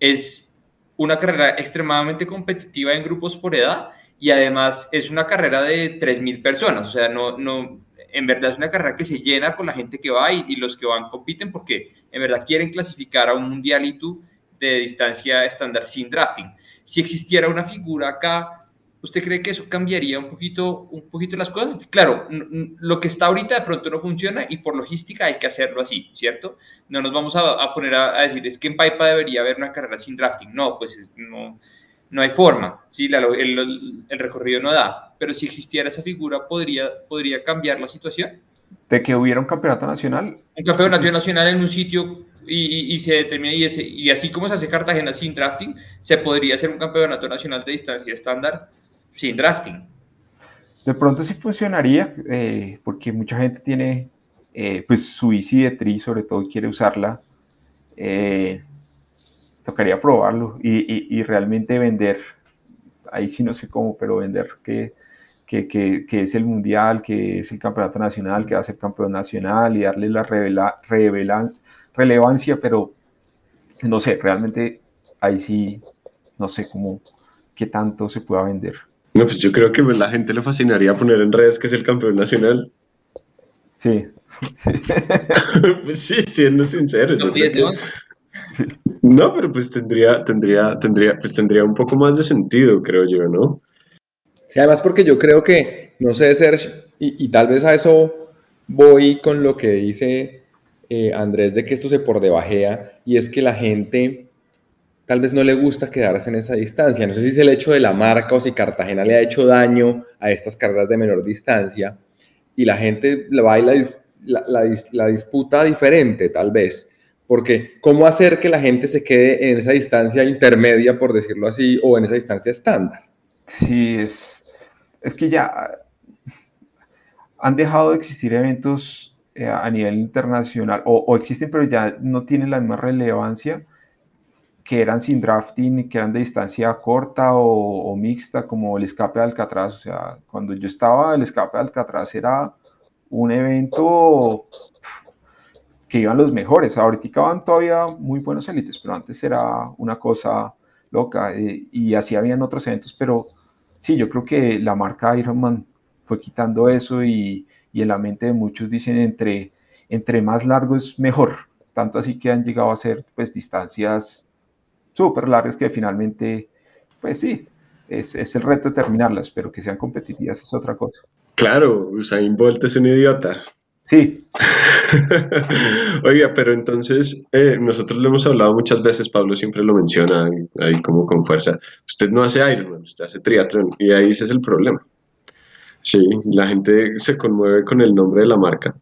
es una carrera extremadamente competitiva en grupos por edad y además es una carrera de 3.000 personas, o sea, no, no, en verdad es una carrera que se llena con la gente que va y, los que van compiten porque en verdad quieren clasificar a un mundialito de distancia estándar sin drafting. Si existiera una figura acá, ¿usted cree que eso cambiaría un poquito, un poquito las cosas? Claro, lo que está ahorita de pronto no funciona y por logística hay que hacerlo así, ¿cierto? No nos vamos a, poner a, decir, es que en Paipa debería haber una carrera sin drafting. No, pues no, no hay forma, ¿sí? el, recorrido no da, pero si existiera esa figura, ¿podría, ¿podría cambiar la situación? ¿De que hubiera un campeonato nacional? Un campeonato nacional en un sitio y, se determina, y, y así como se hace Cartagena sin drafting, se podría hacer un campeonato nacional de distancia estándar sin drafting. De pronto sí funcionaría, eh, porque mucha gente tiene eh, pues su bici de tri, sobre todo, quiere usarla. Eh, tocaría probarlo y, realmente vender, ahí sí no sé cómo, pero vender que, que, es el mundial, que es el campeonato nacional, que va a ser campeón nacional y darle la revela, relevancia, pero no sé, realmente ahí sí no sé cómo, qué tanto se pueda vender. No, pues yo creo que la gente le fascinaría poner en redes que es el campeón nacional. Sí. pues sí, siendo sincero. No, pero pues tendría, tendría, tendría, pues tendría un poco más de sentido, creo yo, ¿no? Sí, además porque yo creo que, no sé, Serge, y, tal vez a eso voy con lo que dice eh, Andrés de que esto se por debajea, y es que la gente tal vez no le gusta quedarse en esa distancia. No sé si es el hecho de la marca o si Cartagena le ha hecho daño a estas carreras de menor distancia, y la gente va y la disputa diferente, tal vez. Porque, ¿cómo hacer que la gente se quede en esa distancia intermedia, por decirlo así, o en esa distancia estándar? Sí, es, es que ya han dejado de existir eventos eh, a nivel internacional, o, existen, pero ya no tienen la misma relevancia que eran sin drafting, que eran de distancia corta o, o, mixta, como el escape de Alcatraz. O sea, cuando yo estaba, el escape de Alcatraz era un evento que iban los mejores. Ahorita van todavía muy buenos élites, pero antes era una cosa loca eh, y así habían otros eventos, pero sí, yo creo que la marca Ironman fue quitando eso y, y, en la mente de muchos dicen entre, entre más largo es mejor, tanto así que han llegado a ser pues distancias súper largas que finalmente, pues sí, es, es, el reto de terminarlas, pero que sean competitivas es otra cosa. Claro, Usain Bolt es un idiota. Sí. Oiga, pero entonces eh, nosotros lo hemos hablado muchas veces, Pablo siempre lo menciona ahí como con fuerza. Usted no hace Ironman, usted hace triatlón y ahí ese es el problema. Sí, la gente se conmueve con el nombre de la marca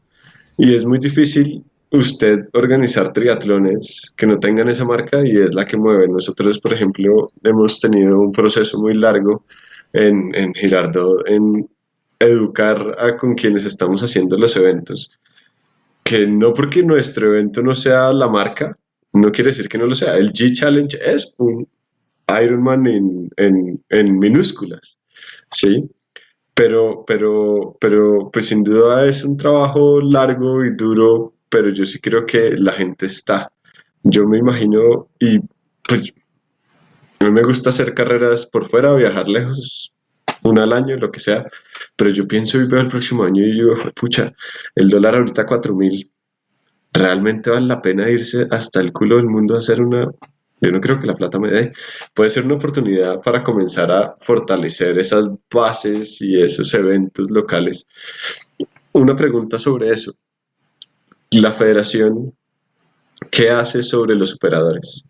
y es muy difícil usted organizar triatlones que no tengan esa marca y es la que mueve. Nosotros, por ejemplo, hemos tenido un proceso muy largo en, en Girardot en educar a con quienes estamos haciendo los eventos, que no porque nuestro evento no sea la marca, no quiere decir que no lo sea. El G Challenge es un Ironman en, en, en minúsculas, ¿sí? Pero, pero, pero, pues sin duda es un trabajo largo y duro, pero yo sí creo que la gente está. Yo me imagino, y pues a me gusta hacer carreras por fuera, viajar lejos, una al año, lo que sea, pero yo pienso y veo el próximo año y digo, pucha, el dólar ahorita 4 mil, ¿realmente vale la pena irse hasta el culo del mundo a hacer una... Yo no creo que la plata me dé. Puede ser una oportunidad para comenzar a fortalecer esas bases y esos eventos locales. Una pregunta sobre eso. La federación, ¿qué hace sobre los operadores?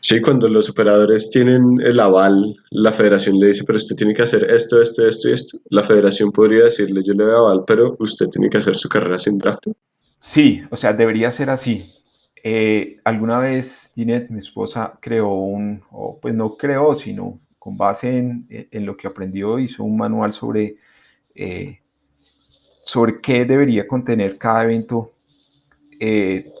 Sí, cuando los operadores tienen el aval, la federación le dice, pero usted tiene que hacer esto, esto, esto y esto. La federación podría decirle, yo le doy aval, pero usted tiene que hacer su carrera sin draft. Sí, o sea, debería ser así. Eh, alguna vez Ginette, mi esposa, creó un, o pues no creó, sino con base en, en, lo que aprendió, hizo un manual sobre, eh, sobre qué debería contener cada evento eh,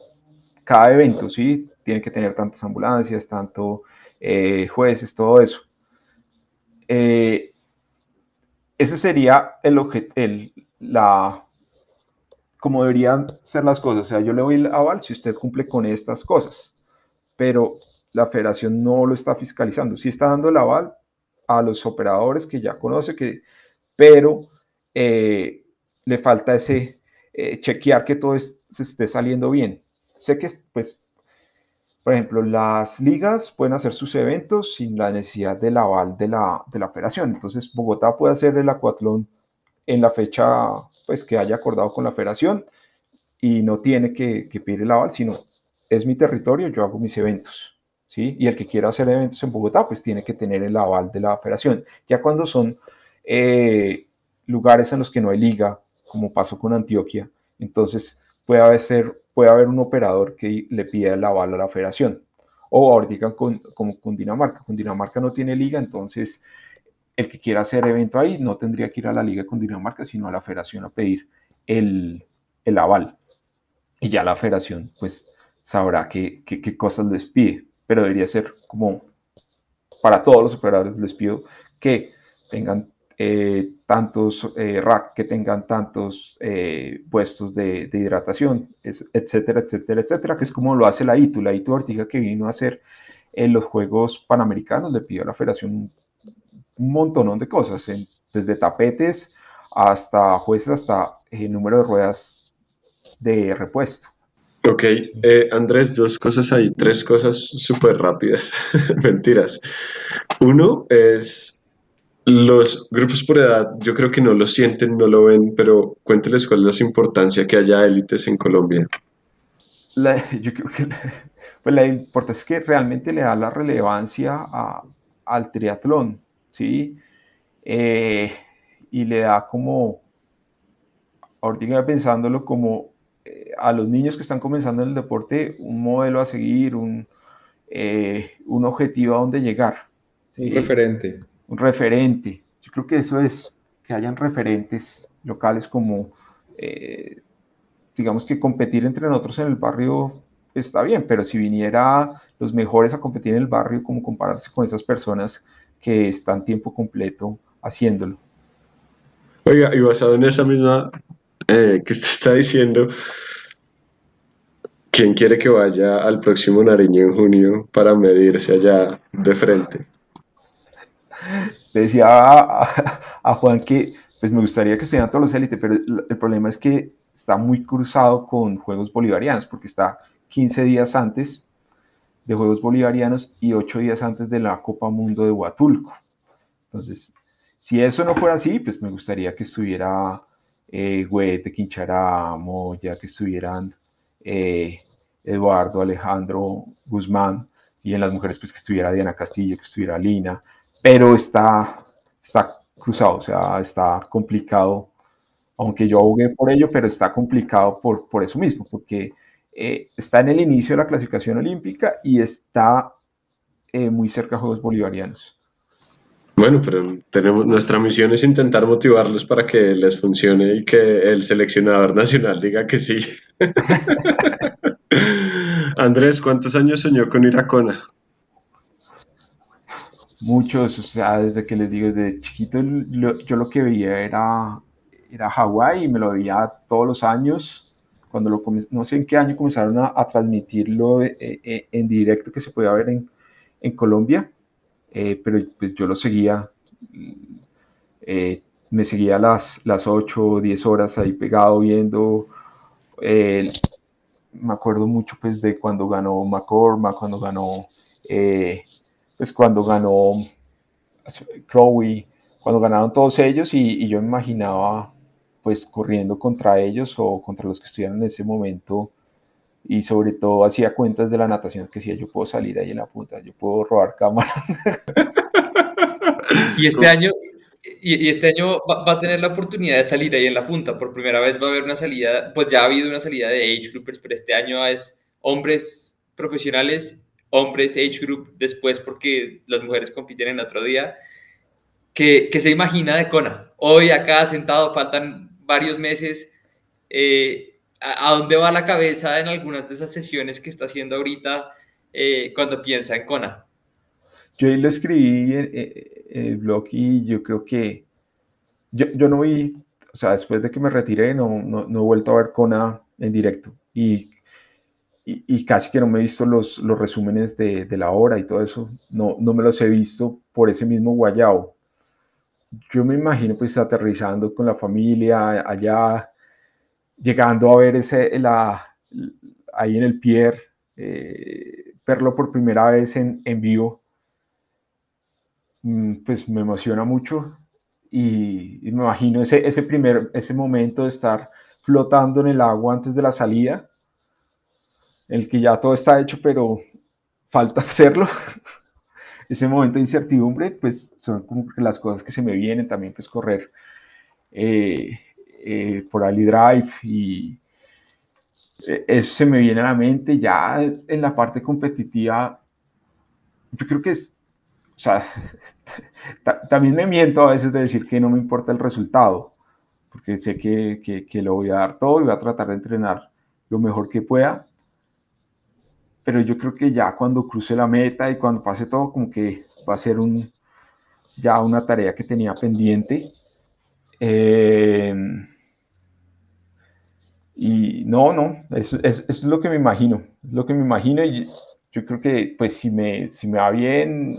cada evento, ¿sí? Tiene que tener tantas ambulancias, tanto eh, jueces, todo eso. Eh, ese sería el, el la como deberían ser las cosas. O sea, yo le doy el aval si usted cumple con estas cosas, pero la federación no lo está fiscalizando. Sí está dando el aval a los operadores que ya conoce, que, pero eh, le falta ese eh, chequear que todo se esté saliendo bien. Sé que, pues, por ejemplo, las ligas pueden hacer sus eventos sin la necesidad del aval de la, de la federación. Entonces, Bogotá puede hacer el acuatlón en la fecha pues, que haya acordado con la federación y no tiene que, pedir el aval, sino es mi territorio, yo hago mis eventos. ¿sí? Y el que quiera hacer eventos en Bogotá, pues tiene que tener el aval de la federación. Ya cuando son eh, lugares en los que no hay liga, como pasó con Antioquia, entonces puede haber, puede haber un operador que le pida el aval a la federación. O ahorita con, como con Dinamarca. Con Dinamarca no tiene liga, entonces el que quiera hacer evento ahí no tendría que ir a la liga con Dinamarca, sino a la federación a pedir el, aval. Y ya la federación pues sabrá qué, qué, cosas les pide, pero debería ser como para todos los operadores les pido que tengan eh, tantos eh, rack, que tengan tantos eh, puestos de, hidratación, etcétera, etcétera, etcétera, que es como lo hace la ITU. La ITU Ortiga que vino a hacer en los Juegos Panamericanos le pidió a la federación un montón de cosas, desde tapetes hasta jueces, hasta el número de ruedas de repuesto. Ok, eh, Andrés, dos cosas ahí, tres cosas súper rápidas, mentiras. Uno es los grupos por edad, yo creo que no lo sienten, no lo ven, pero cuénteles cuál es la importancia que haya élites en Colombia. yo creo que pues la importancia es que realmente le da la relevancia al triatlón. ¿sí? Eh, y le da como, ahorita pensándolo como eh, a los niños que están comenzando en el deporte, un modelo a seguir, un, eh, un objetivo a donde llegar. Un referente. Un referente. Yo creo que eso es, que hayan referentes locales como, digamos que competir entre nosotros en el barrio está bien, pero si viniera los mejores a competir en el barrio, como compararse con esas personas que están tiempo completo haciéndolo. Oiga, y basado en esa misma eh, que usted está diciendo, ¿quién quiere que vaya al próximo Nariño en junio para medirse allá de frente? Le decía a, Juan que pues me gustaría que estuvieran todos los élites, pero el, problema es que está muy cruzado con Juegos Bolivarianos, porque está 15 días antes de Juegos Bolivarianos y ocho días antes de la Copa Mundo de Huatulco. Entonces, si eso no fuera así, pues me gustaría que estuviera eh, Huete, Quinchará, Moya, que estuvieran eh, Eduardo, Alejandro, Guzmán, y en las mujeres, pues que estuviera Diana Castillo, que estuviera Lina, pero está, está cruzado, o sea, está complicado, aunque yo abogué por ello, pero está complicado por, por eso mismo, porque eh, está en el inicio de la clasificación olímpica y está eh, muy cerca de Juegos Bolivarianos. Bueno, pero tenemos, nuestra misión es intentar motivarlos para que les funcione y que el seleccionador nacional diga que sí. Andrés, ¿cuántos años soñó con ir a Kona? Muchos, o sea, desde que les digo, desde chiquito yo lo que veía era, era Hawái y me lo veía todos los años. Cuando lo no sé en qué año comenzaron a, transmitirlo eh, eh, en directo que se podía ver en, en Colombia, eh, pero pues yo lo seguía, me seguía las, las 8 o 10 horas ahí pegado viendo, me acuerdo mucho pues de cuando ganó McCormack, cuando ganó, pues cuando ganó Crowley, cuando ganaron todos ellos y, y yo me imaginaba pues corriendo contra ellos o contra los que estuvieran en ese momento y sobre todo hacía cuentas de la natación que decía yo puedo salir ahí en la punta, yo puedo robar cámara. Y este año, y, este año va, a tener la oportunidad de salir ahí en la punta, por primera vez va a haber una salida, pues ya ha habido una salida de age groupers, pero este año es hombres profesionales, hombres age group después porque las mujeres compiten en otro día. que, que se imagina de Kona? Hoy acá sentado faltan varios meses. Eh, a, dónde va la cabeza en algunas de esas sesiones que está haciendo ahorita eh, cuando piensa en Kona. Yo lo escribí en, el blog y yo creo que yo, yo, no vi, o sea, después de que me retiré, no, no, no he vuelto a ver Kona en directo. Y, y, casi que no me he visto los, los resúmenes de, de, la hora y todo eso. No, no me los he visto por ese mismo guayao. Yo me imagino pues aterrizando con la familia allá, llegando a ver ese, la, ahí en el Pier, eh, verlo por primera vez en, en vivo Mm, pues me emociona mucho y, me imagino ese, ese primer, ese momento de estar flotando en el agua antes de la salida, el que ya todo está hecho, pero falta hacerlo. ese momento de incertidumbre, pues son las cosas que se me vienen también, pues correr eh, eh, por Ali Drive y eh, eso se me viene a la mente ya en la parte competitiva. Yo creo que es o sea, también me miento a veces de decir que no me importa el resultado, porque sé que, que, lo voy a dar todo y voy a tratar de entrenar lo mejor que pueda. Pero yo creo que ya cuando cruce la meta y cuando pase todo, como que va a ser un, ya una tarea que tenía pendiente. Eh, y no, no, eso, es lo que me imagino, es lo que me imagino y yo creo que pues si me, si me va bien,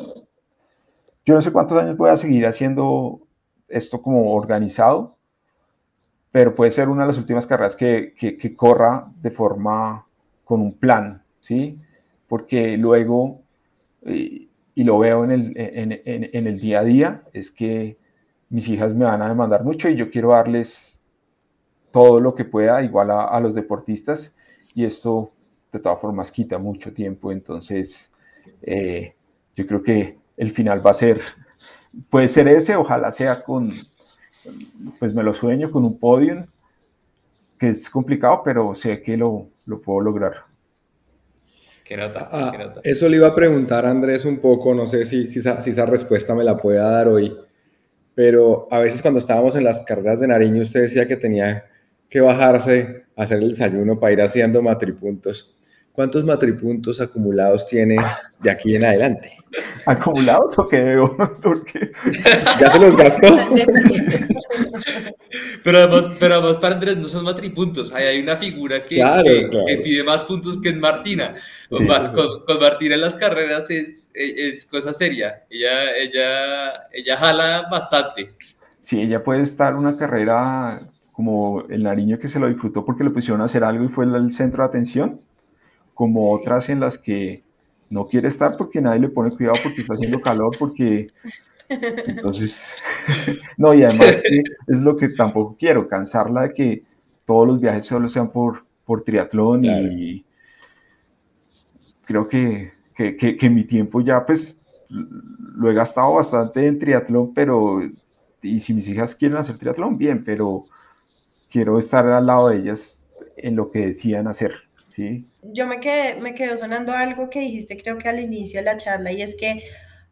yo no sé cuántos años voy a seguir haciendo esto como organizado, pero puede ser una de las últimas carreras que, que, corra de forma con un plan, ¿sí? Porque luego, y, lo veo en el, en, en, el día a día, es que mis hijas me van a demandar mucho y yo quiero darles todo lo que pueda, igual a, a los deportistas, y esto de todas formas quita mucho tiempo, entonces eh, yo creo que el final va a ser, puede ser ese, ojalá sea con, pues me lo sueño con un podium, que es complicado, pero sé que lo, lo puedo lograr. ¿Qué nota, ah, Eso le iba a preguntar a Andrés un poco, no sé si, si, esa, si, esa, respuesta me la pueda dar hoy, pero a veces cuando estábamos en las carreras de Nariño usted decía que tenía que bajarse hacer el desayuno para ir haciendo matripuntos. ¿Cuántos matripuntos acumulados tiene de aquí en adelante? ¿Acumulados o qué debo? ¿Ya se los gastó? pero, además, pero además para Andrés no son matripuntos. hay una figura que, pide más puntos que en Martina. Con, Martina en las carreras es, es, cosa seria. Ella, ella, ella jala bastante. Sí, ella puede estar una carrera como el Nariño que se lo disfrutó porque le pusieron a hacer algo y fue el centro de atención como otras en las que no quiere estar porque nadie le pone cuidado porque está haciendo calor, porque entonces, no, y además es lo que tampoco quiero, cansarla de que todos los viajes solo sean por, por triatlón y creo que, que, que, mi tiempo ya pues lo he gastado bastante en triatlón, pero y si mis hijas quieren hacer triatlón, bien, pero quiero estar al lado de ellas en lo que decidan hacer. Yo me quedé, me quedó sonando algo que dijiste creo que al inicio de la charla y es que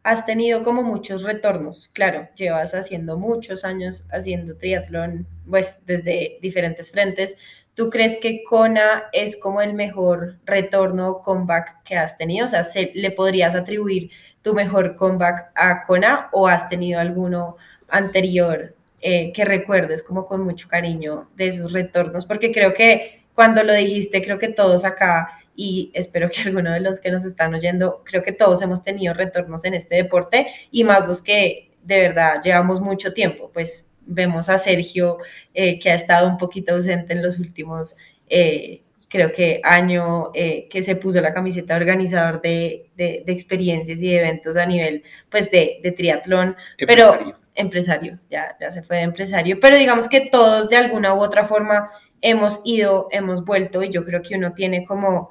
has tenido como muchos retornos. Claro, llevas haciendo muchos años haciendo triatlón, pues desde diferentes frentes. ¿Tú crees que Kona es como el mejor retorno o comeback que has tenido? O sea, ¿le podrías atribuir tu mejor comeback a Kona o has tenido alguno anterior eh, que recuerdes como con mucho cariño de esos retornos? Porque creo que cuando lo dijiste, creo que todos acá, y espero que alguno de los que nos están oyendo, creo que todos hemos tenido retornos en este deporte y más los que de verdad llevamos mucho tiempo, pues vemos a Sergio eh, que ha estado un poquito ausente en los últimos, eh, creo que año eh, que se puso la camiseta organizador de, de, experiencias y eventos a nivel pues de, de triatlón, pero empresario, ya, ya se fue de empresario, pero digamos que todos de alguna u otra forma hemos ido, hemos vuelto y yo creo que uno tiene como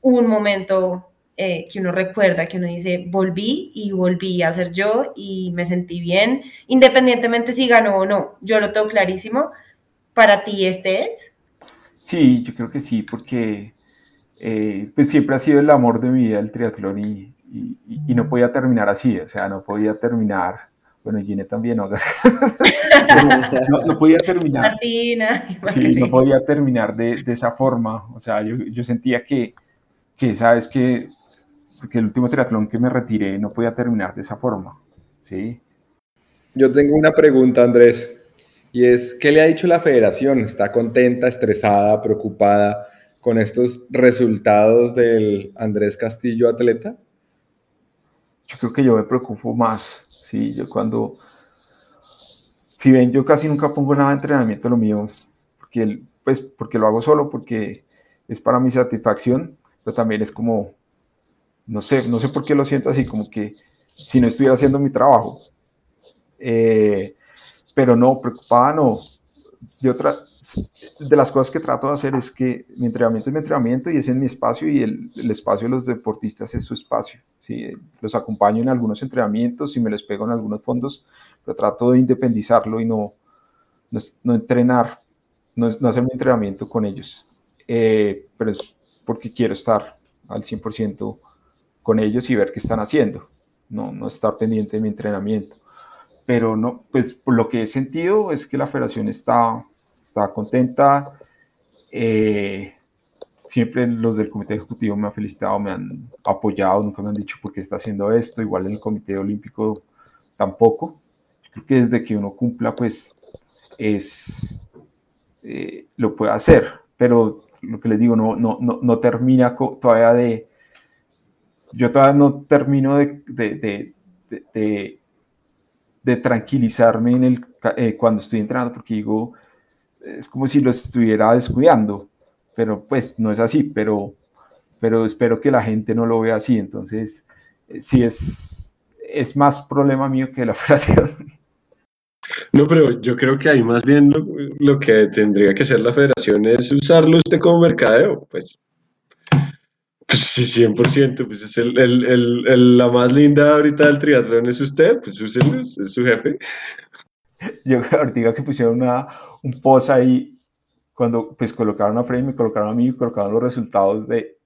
un momento eh, que uno recuerda, que uno dice, volví y volví a ser yo y me sentí bien, independientemente si ganó o no, yo lo tengo clarísimo. ¿Para ti este es? Sí, yo creo que sí, porque eh, pues siempre ha sido el amor de mi vida el triatlón y, y, no podía terminar así, o sea, no podía terminar bueno, Gine también, ¿no? no, podía terminar. Martina. Sí, no podía terminar de, de esa forma. O sea, yo, yo sentía que, que, sabes, que, que el último triatlón que me retiré no podía terminar de esa forma. Sí. Yo tengo una pregunta, Andrés, y es, ¿qué le ha dicho la federación? ¿Está contenta, estresada, preocupada con estos resultados del Andrés Castillo atleta? Yo creo que yo me preocupo más, sí, yo cuando, si ven, yo casi nunca pongo nada de entrenamiento lo mío, porque, pues, porque lo hago solo, porque es para mi satisfacción, pero también es como, no sé, no sé por qué lo siento así, como que si no estuviera haciendo mi trabajo. Eh, pero no, preocupada no. Yo de las cosas que trato de hacer es que mi entrenamiento es mi entrenamiento y es en mi espacio y el, espacio de los deportistas es su espacio. ¿sí? Los acompaño en algunos entrenamientos y me les pego en algunos fondos, pero trato de independizarlo y no, no, entrenar, no, hacer mi entrenamiento con ellos. Eh, pero es porque quiero estar al 100% con ellos y ver qué están haciendo, no, no estar pendiente de mi entrenamiento. Pero no, pues lo que he sentido es que la federación está, está contenta. Eh, siempre los del comité ejecutivo me han felicitado, me han apoyado, nunca me han dicho por qué está haciendo esto, igual en el comité olímpico tampoco. Creo que desde que uno cumpla, pues es, eh, lo puede hacer, pero lo que les digo, no, no, no, no termina todavía de, yo todavía no termino de, de, de, tranquilizarme en el, eh, cuando estoy entrenando, porque digo, es como si lo estuviera descuidando, pero pues no es así, pero, pero espero que la gente no lo vea así, entonces eh, sí es, es más problema mío que la federación. No, pero yo creo que ahí más bien lo, que tendría que hacer la federación es usarlo usted como mercadeo, pues pues sí, 100%, pues es el, el, el, la más linda ahorita del triatlón es usted, pues úsenlo, es su jefe. Yo ahorita que pusieron una, un post ahí, cuando pues colocaron a Freddy, me colocaron a mí, colocaron los resultados de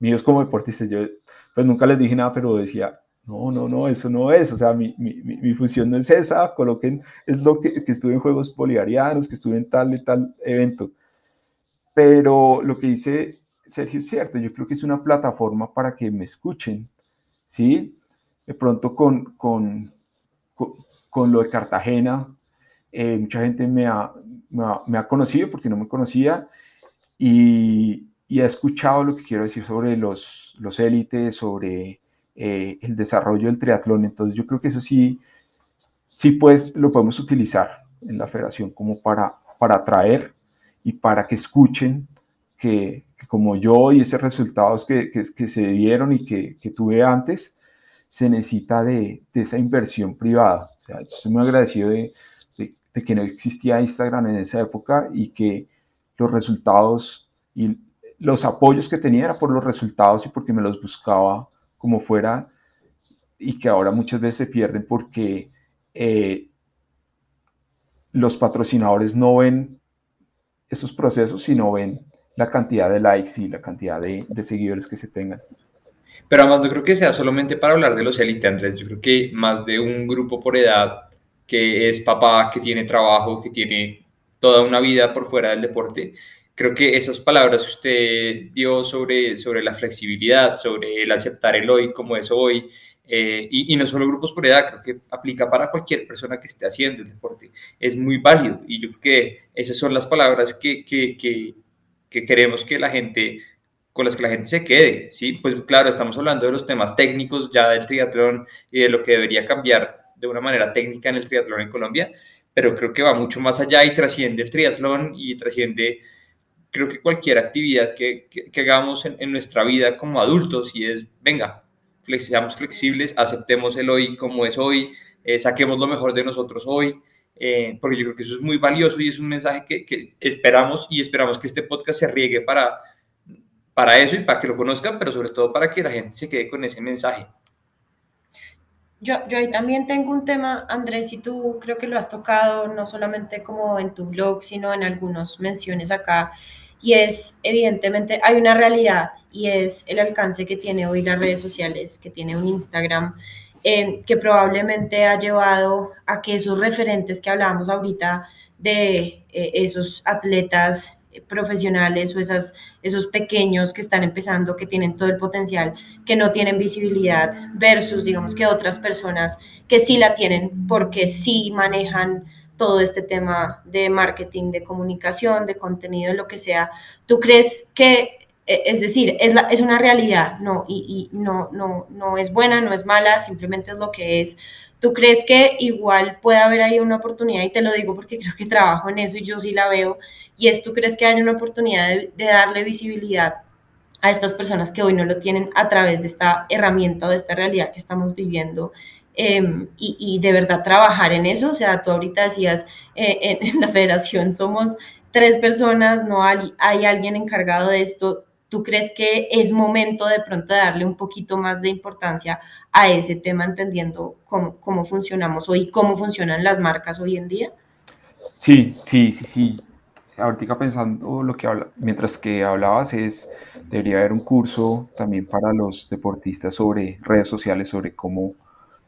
míos como deportista, yo pues nunca les dije nada, pero decía, no, no, no, eso no es, o sea, mi, mi, mi función no es esa, coloquen, es lo que, que estuve en Juegos Bolivarianos, que estuve en tal y tal evento. Pero lo que hice Sergio, es cierto, yo creo que es una plataforma para que me escuchen, ¿sí? De pronto con, con, con, lo de Cartagena, eh, mucha gente me ha, me ha, conocido porque no me conocía y, y, ha escuchado lo que quiero decir sobre los, los élites, sobre eh, el desarrollo del triatlón. Entonces yo creo que eso sí, sí pues, lo podemos utilizar en la federación como para, para atraer y para que escuchen que, como yo y esos resultados que, que, se dieron y que, tuve antes, se necesita de, esa inversión privada. O sea, estoy muy agradecido de, de, que no existía Instagram en esa época y que los resultados y los apoyos que tenía era por los resultados y porque me los buscaba como fuera y que ahora muchas veces se pierden porque eh, los patrocinadores no ven esos procesos, sino ven la cantidad de likes y la cantidad de, seguidores que se tengan. Pero además no creo que sea solamente para hablar de los élites, Andrés. Yo creo que más de un grupo por edad que es papá, que tiene trabajo, que tiene toda una vida por fuera del deporte. Creo que esas palabras que usted dio sobre, sobre la flexibilidad, sobre el aceptar el hoy como es hoy, eh, y, no solo grupos por edad, creo que aplica para cualquier persona que esté haciendo el deporte. Es muy válido y yo creo que esas son las palabras que, que, que queremos que la gente, con las que la gente se quede, ¿sí? Pues claro, estamos hablando de los temas técnicos ya del triatlón y de lo que debería cambiar de una manera técnica en el triatlón en Colombia, pero creo que va mucho más allá y trasciende el triatlón y trasciende, creo que cualquier actividad que, que, hagamos en, nuestra vida como adultos y es, venga, seamos flexibles, aceptemos el hoy como es hoy, eh, saquemos lo mejor de nosotros hoy, eh, porque yo creo que eso es muy valioso y es un mensaje que, esperamos y esperamos que este podcast se riegue para, para eso y para que lo conozcan, pero sobre todo para que la gente se quede con ese mensaje. Yo, yo ahí también tengo un tema, Andrés, y tú creo que lo has tocado no solamente como en tu blog, sino en algunas menciones acá, y es evidentemente, hay una realidad y es el alcance que tiene hoy las redes sociales, que tiene un Instagram, eh, que probablemente ha llevado a que esos referentes que hablábamos ahorita de eh, esos atletas profesionales o esas, esos pequeños que están empezando, que tienen todo el potencial, que no tienen visibilidad, versus, digamos, que otras personas que sí la tienen porque sí manejan todo este tema de marketing, de comunicación, de contenido, lo que sea. ¿Tú crees que, e, es decir, es, es una realidad, no, y, y no, no, no es buena, no es mala, simplemente es lo que es? ¿Tú crees que igual puede haber ahí una oportunidad? Y te lo digo porque creo que trabajo en eso y yo sí la veo. Y es, ¿tú crees que hay una oportunidad de, darle visibilidad a estas personas que hoy no lo tienen a través de esta herramienta o de esta realidad que estamos viviendo? Em, y, de verdad trabajar en eso. O sea, tú ahorita decías, eh, en, la federación somos tres personas, no hay, hay alguien encargado de esto. ¿Tú crees que es momento de pronto de darle un poquito más de importancia a ese tema, entendiendo cómo, cómo funcionamos hoy, cómo funcionan las marcas hoy en día? Sí, sí, sí, sí. Ahorita pensando lo que habla, mientras que hablabas es, debería haber un curso también para los deportistas sobre redes sociales, sobre cómo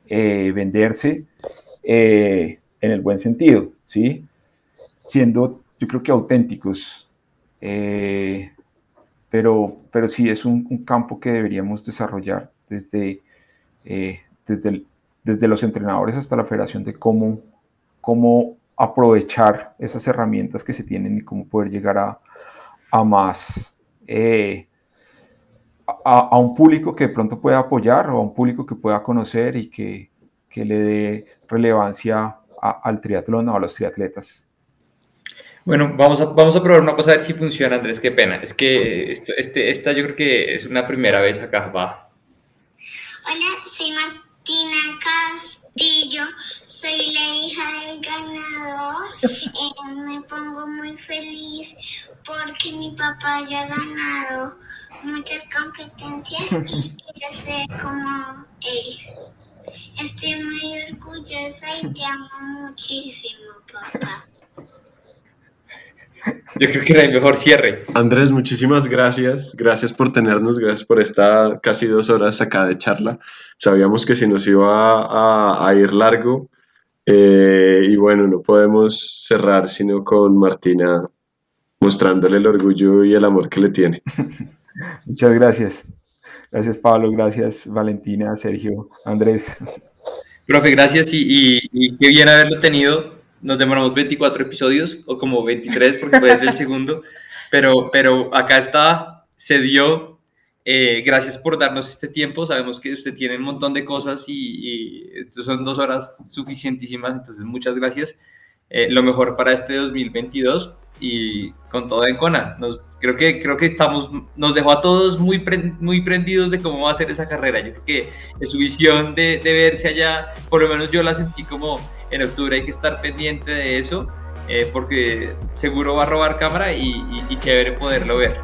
eh, venderse eh, en el buen sentido, ¿sí? Siendo, yo creo que auténticos. Eh, pero, pero sí es un, campo que deberíamos desarrollar desde, eh, desde, desde los entrenadores hasta la federación de cómo, cómo aprovechar esas herramientas que se tienen y cómo poder llegar a, a más, eh, a, un público que de pronto pueda apoyar o a un público que pueda conocer y que, que le dé relevancia al triatlón o a los triatletas. Bueno, vamos a, vamos a probar una cosa a ver si funciona, Andrés. Qué pena. Es que este, esta yo creo que es una primera vez acá. Va. Hola, soy Martina Castillo. Soy la hija del ganador. Eh, me pongo muy feliz porque mi papá ya ha ganado muchas competencias y quiero ser como él. Estoy muy orgullosa y te amo muchísimo, papá. Yo creo que era el mejor cierre. Andrés, muchísimas gracias. Gracias por tenernos, gracias por estar casi dos horas acá de charla. Sabíamos que se nos iba a, ir largo eh, y bueno, no podemos cerrar sino con Martina mostrándole el orgullo y el amor que le tiene. Muchas gracias. Gracias Pablo, gracias Valentina, Sergio, Andrés. Profe, gracias y, y qué bien haberlo tenido nos demoramos 24 episodios, o como 23 porque fue desde el segundo, pero, pero acá está, se dio. Eh, gracias por darnos este tiempo. Sabemos que usted tiene un montón de cosas y, y son dos horas suficientísimas, entonces muchas gracias. Eh, lo mejor para este 2022 y con todo en Cona. Nos, creo, que, creo que estamos, nos dejó a todos muy, muy prendidos de cómo va a ser esa carrera. Yo creo que su visión de, de verse allá, por lo menos yo la sentí como en octubre hay que estar pendiente de eso, eh, porque seguro va a robar cámara y, y, y poderlo ver.